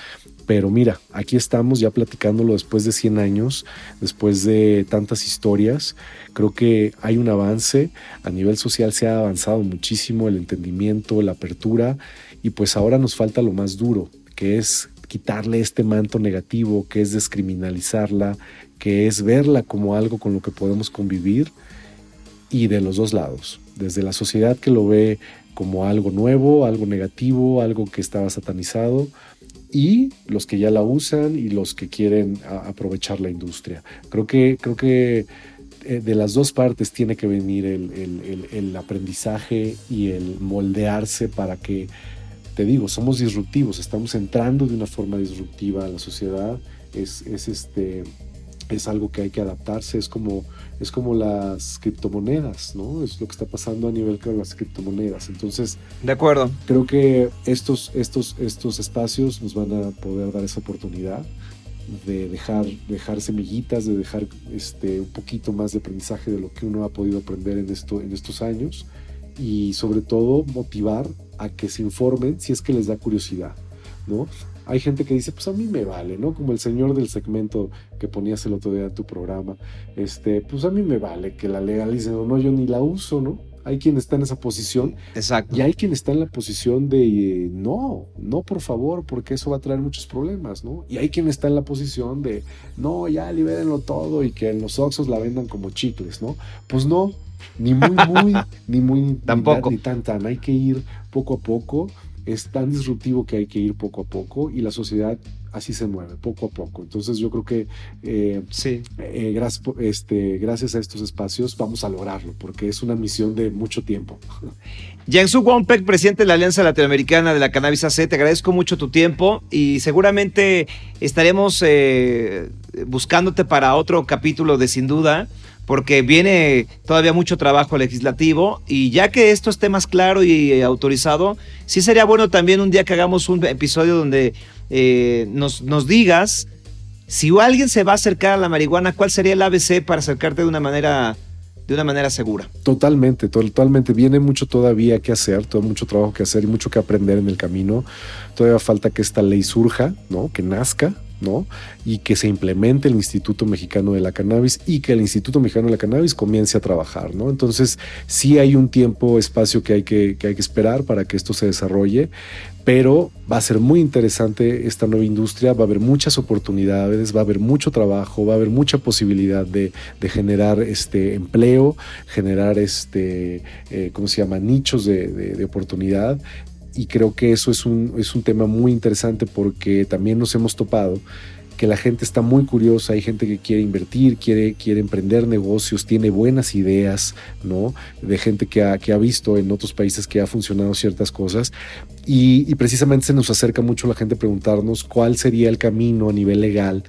Speaker 2: Pero mira, aquí estamos ya platicándolo después de 100 años, después de tantas historias. Creo que hay un avance. A nivel social se ha avanzado muchísimo el entendimiento, la apertura. Y pues ahora nos falta lo más duro, que es quitarle este manto negativo, que es descriminalizarla, que es verla como algo con lo que podemos convivir y de los dos lados, desde la sociedad que lo ve como algo nuevo, algo negativo, algo que estaba satanizado, y los que ya la usan y los que quieren aprovechar la industria. Creo que, creo que eh, de las dos partes tiene que venir el aprendizaje y el moldearse para que te digo, somos disruptivos, estamos entrando de una forma disruptiva a la sociedad, es, este, es algo que hay que adaptarse, es como, es como las criptomonedas, ¿no? Es lo que está pasando a nivel con las criptomonedas. Entonces,
Speaker 1: de acuerdo.
Speaker 2: Creo que estos, estos, estos espacios nos van a poder dar esa oportunidad de dejar, dejar semillitas, de dejar este, un poquito más de aprendizaje de lo que uno ha podido aprender en, esto, en estos años y sobre todo motivar a que se informen si es que les da curiosidad, ¿no? Hay gente que dice, pues a mí me vale, ¿no? Como el señor del segmento que ponías el otro día en tu programa, este, pues a mí me vale que la legalicen o no, yo ni la uso, ¿no? Hay quien está en esa posición.
Speaker 1: Exacto.
Speaker 2: Y hay quien está en la posición de no, no, por favor, porque eso va a traer muchos problemas, ¿no? Y hay quien está en la posición de no, ya libérenlo todo y que en los Oxos la vendan como chicles, ¿no? Pues no, ni muy, muy, ni muy,
Speaker 1: Tampoco.
Speaker 2: Ni, tan, tan. Hay que ir poco a poco. Es tan disruptivo que hay que ir poco a poco y la sociedad así se mueve, poco a poco. Entonces yo creo que
Speaker 1: eh, sí.
Speaker 2: Eh, gracias, este, gracias a estos espacios vamos a lograrlo, porque es una misión de mucho tiempo.
Speaker 1: Jansu Wompek, presidente de la Alianza Latinoamericana de la Cannabis AC, te agradezco mucho tu tiempo y seguramente estaremos eh, buscándote para otro capítulo de Sin Duda porque viene todavía mucho trabajo legislativo y ya que esto esté más claro y eh, autorizado, sí sería bueno también un día que hagamos un episodio donde eh, nos, digas si alguien se va a acercar a la marihuana, ¿cuál sería el ABC para acercarte de una manera de una manera segura.
Speaker 2: Totalmente, totalmente. Viene mucho todavía que hacer, todo mucho trabajo que hacer y mucho que aprender en el camino. Todavía falta que esta ley surja, ¿no? Que nazca, ¿no? Y que se implemente el Instituto Mexicano de la Cannabis y que el Instituto Mexicano de la Cannabis comience a trabajar, ¿no? Entonces, sí hay un tiempo, espacio que hay que, que hay que esperar para que esto se desarrolle, pero va a ser muy interesante esta nueva industria, va a haber muchas oportunidades, va a haber mucho trabajo, va a haber mucha posibilidad de, generar este empleo, generar este, eh, ¿cómo se llama?, nichos de, de oportunidad y creo que eso es un, es un tema muy interesante porque también nos hemos topado que la gente está muy curiosa, hay gente que quiere invertir, quiere, quiere emprender negocios, tiene buenas ideas, ¿no? De gente que ha, que ha visto en otros países que ha funcionado ciertas cosas. Y, y precisamente se nos acerca mucho la gente preguntarnos cuál sería el camino a nivel legal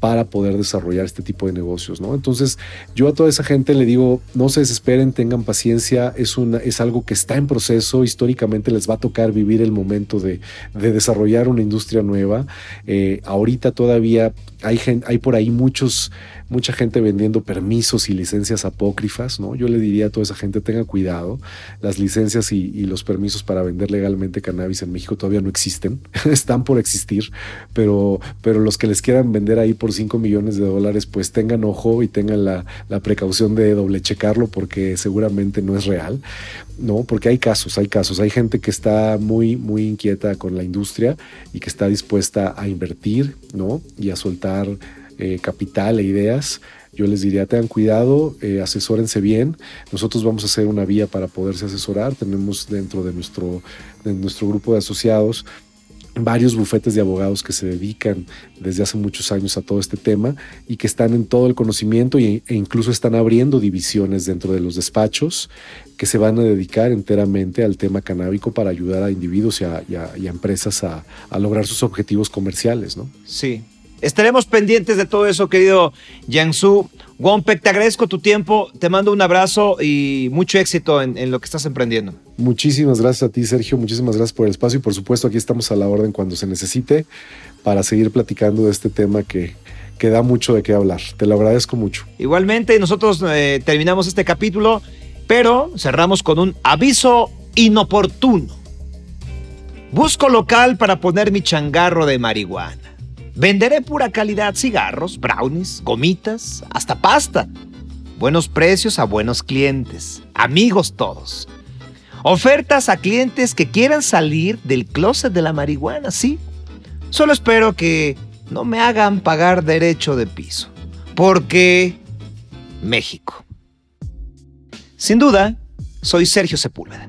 Speaker 2: para poder desarrollar este tipo de negocios, ¿no? Entonces, yo a toda esa gente le digo, no se desesperen, tengan paciencia, es, es algo que está en proceso, históricamente les va a tocar vivir el momento de, desarrollar una industria nueva. Eh, ahorita todavía hay, hay por ahí muchos, mucha gente vendiendo permisos y licencias apócrifas, ¿no? Yo le diría a toda esa gente, tenga cuidado. Las licencias y, los permisos para vender legalmente cannabis en México todavía no existen, están por existir, pero, pero los que les quieran vender ahí por 5 millones de dólares, pues tengan ojo y tengan la, la precaución de doble checarlo porque seguramente no es real, ¿no? Porque hay casos, hay casos, hay gente que está muy, muy inquieta con la industria y que está dispuesta a invertir, ¿no? Y a soltar eh, capital e ideas, yo les diría, tengan cuidado, eh, asesórense bien. Nosotros vamos a hacer una vía para poderse asesorar. Tenemos dentro de nuestro, de nuestro grupo de asociados varios bufetes de abogados que se dedican desde hace muchos años a todo este tema y que están en todo el conocimiento e incluso están abriendo divisiones dentro de los despachos que se van a dedicar enteramente al tema canábico para ayudar a individuos y a, empresas a, a, lograr sus objetivos comerciales, ¿no?
Speaker 1: Sí, Estaremos pendientes de todo eso, querido Jiangsu. Wompek, te agradezco tu tiempo, te mando un abrazo y mucho éxito en, lo que estás emprendiendo.
Speaker 2: Muchísimas gracias a ti, Sergio. Muchísimas gracias por el espacio y por supuesto aquí estamos a la orden cuando se necesite para seguir platicando de este tema que, que da mucho de qué hablar. Te lo agradezco mucho.
Speaker 1: Igualmente, nosotros eh, terminamos este capítulo, pero cerramos con un aviso inoportuno. Busco local para poner mi changarro de marihuana. Venderé pura calidad cigarros, brownies, gomitas, hasta pasta. Buenos precios a buenos clientes, amigos todos. Ofertas a clientes que quieran salir del closet de la marihuana, sí. Solo espero que no me hagan pagar derecho de piso. Porque México. Sin duda, soy Sergio Sepúlveda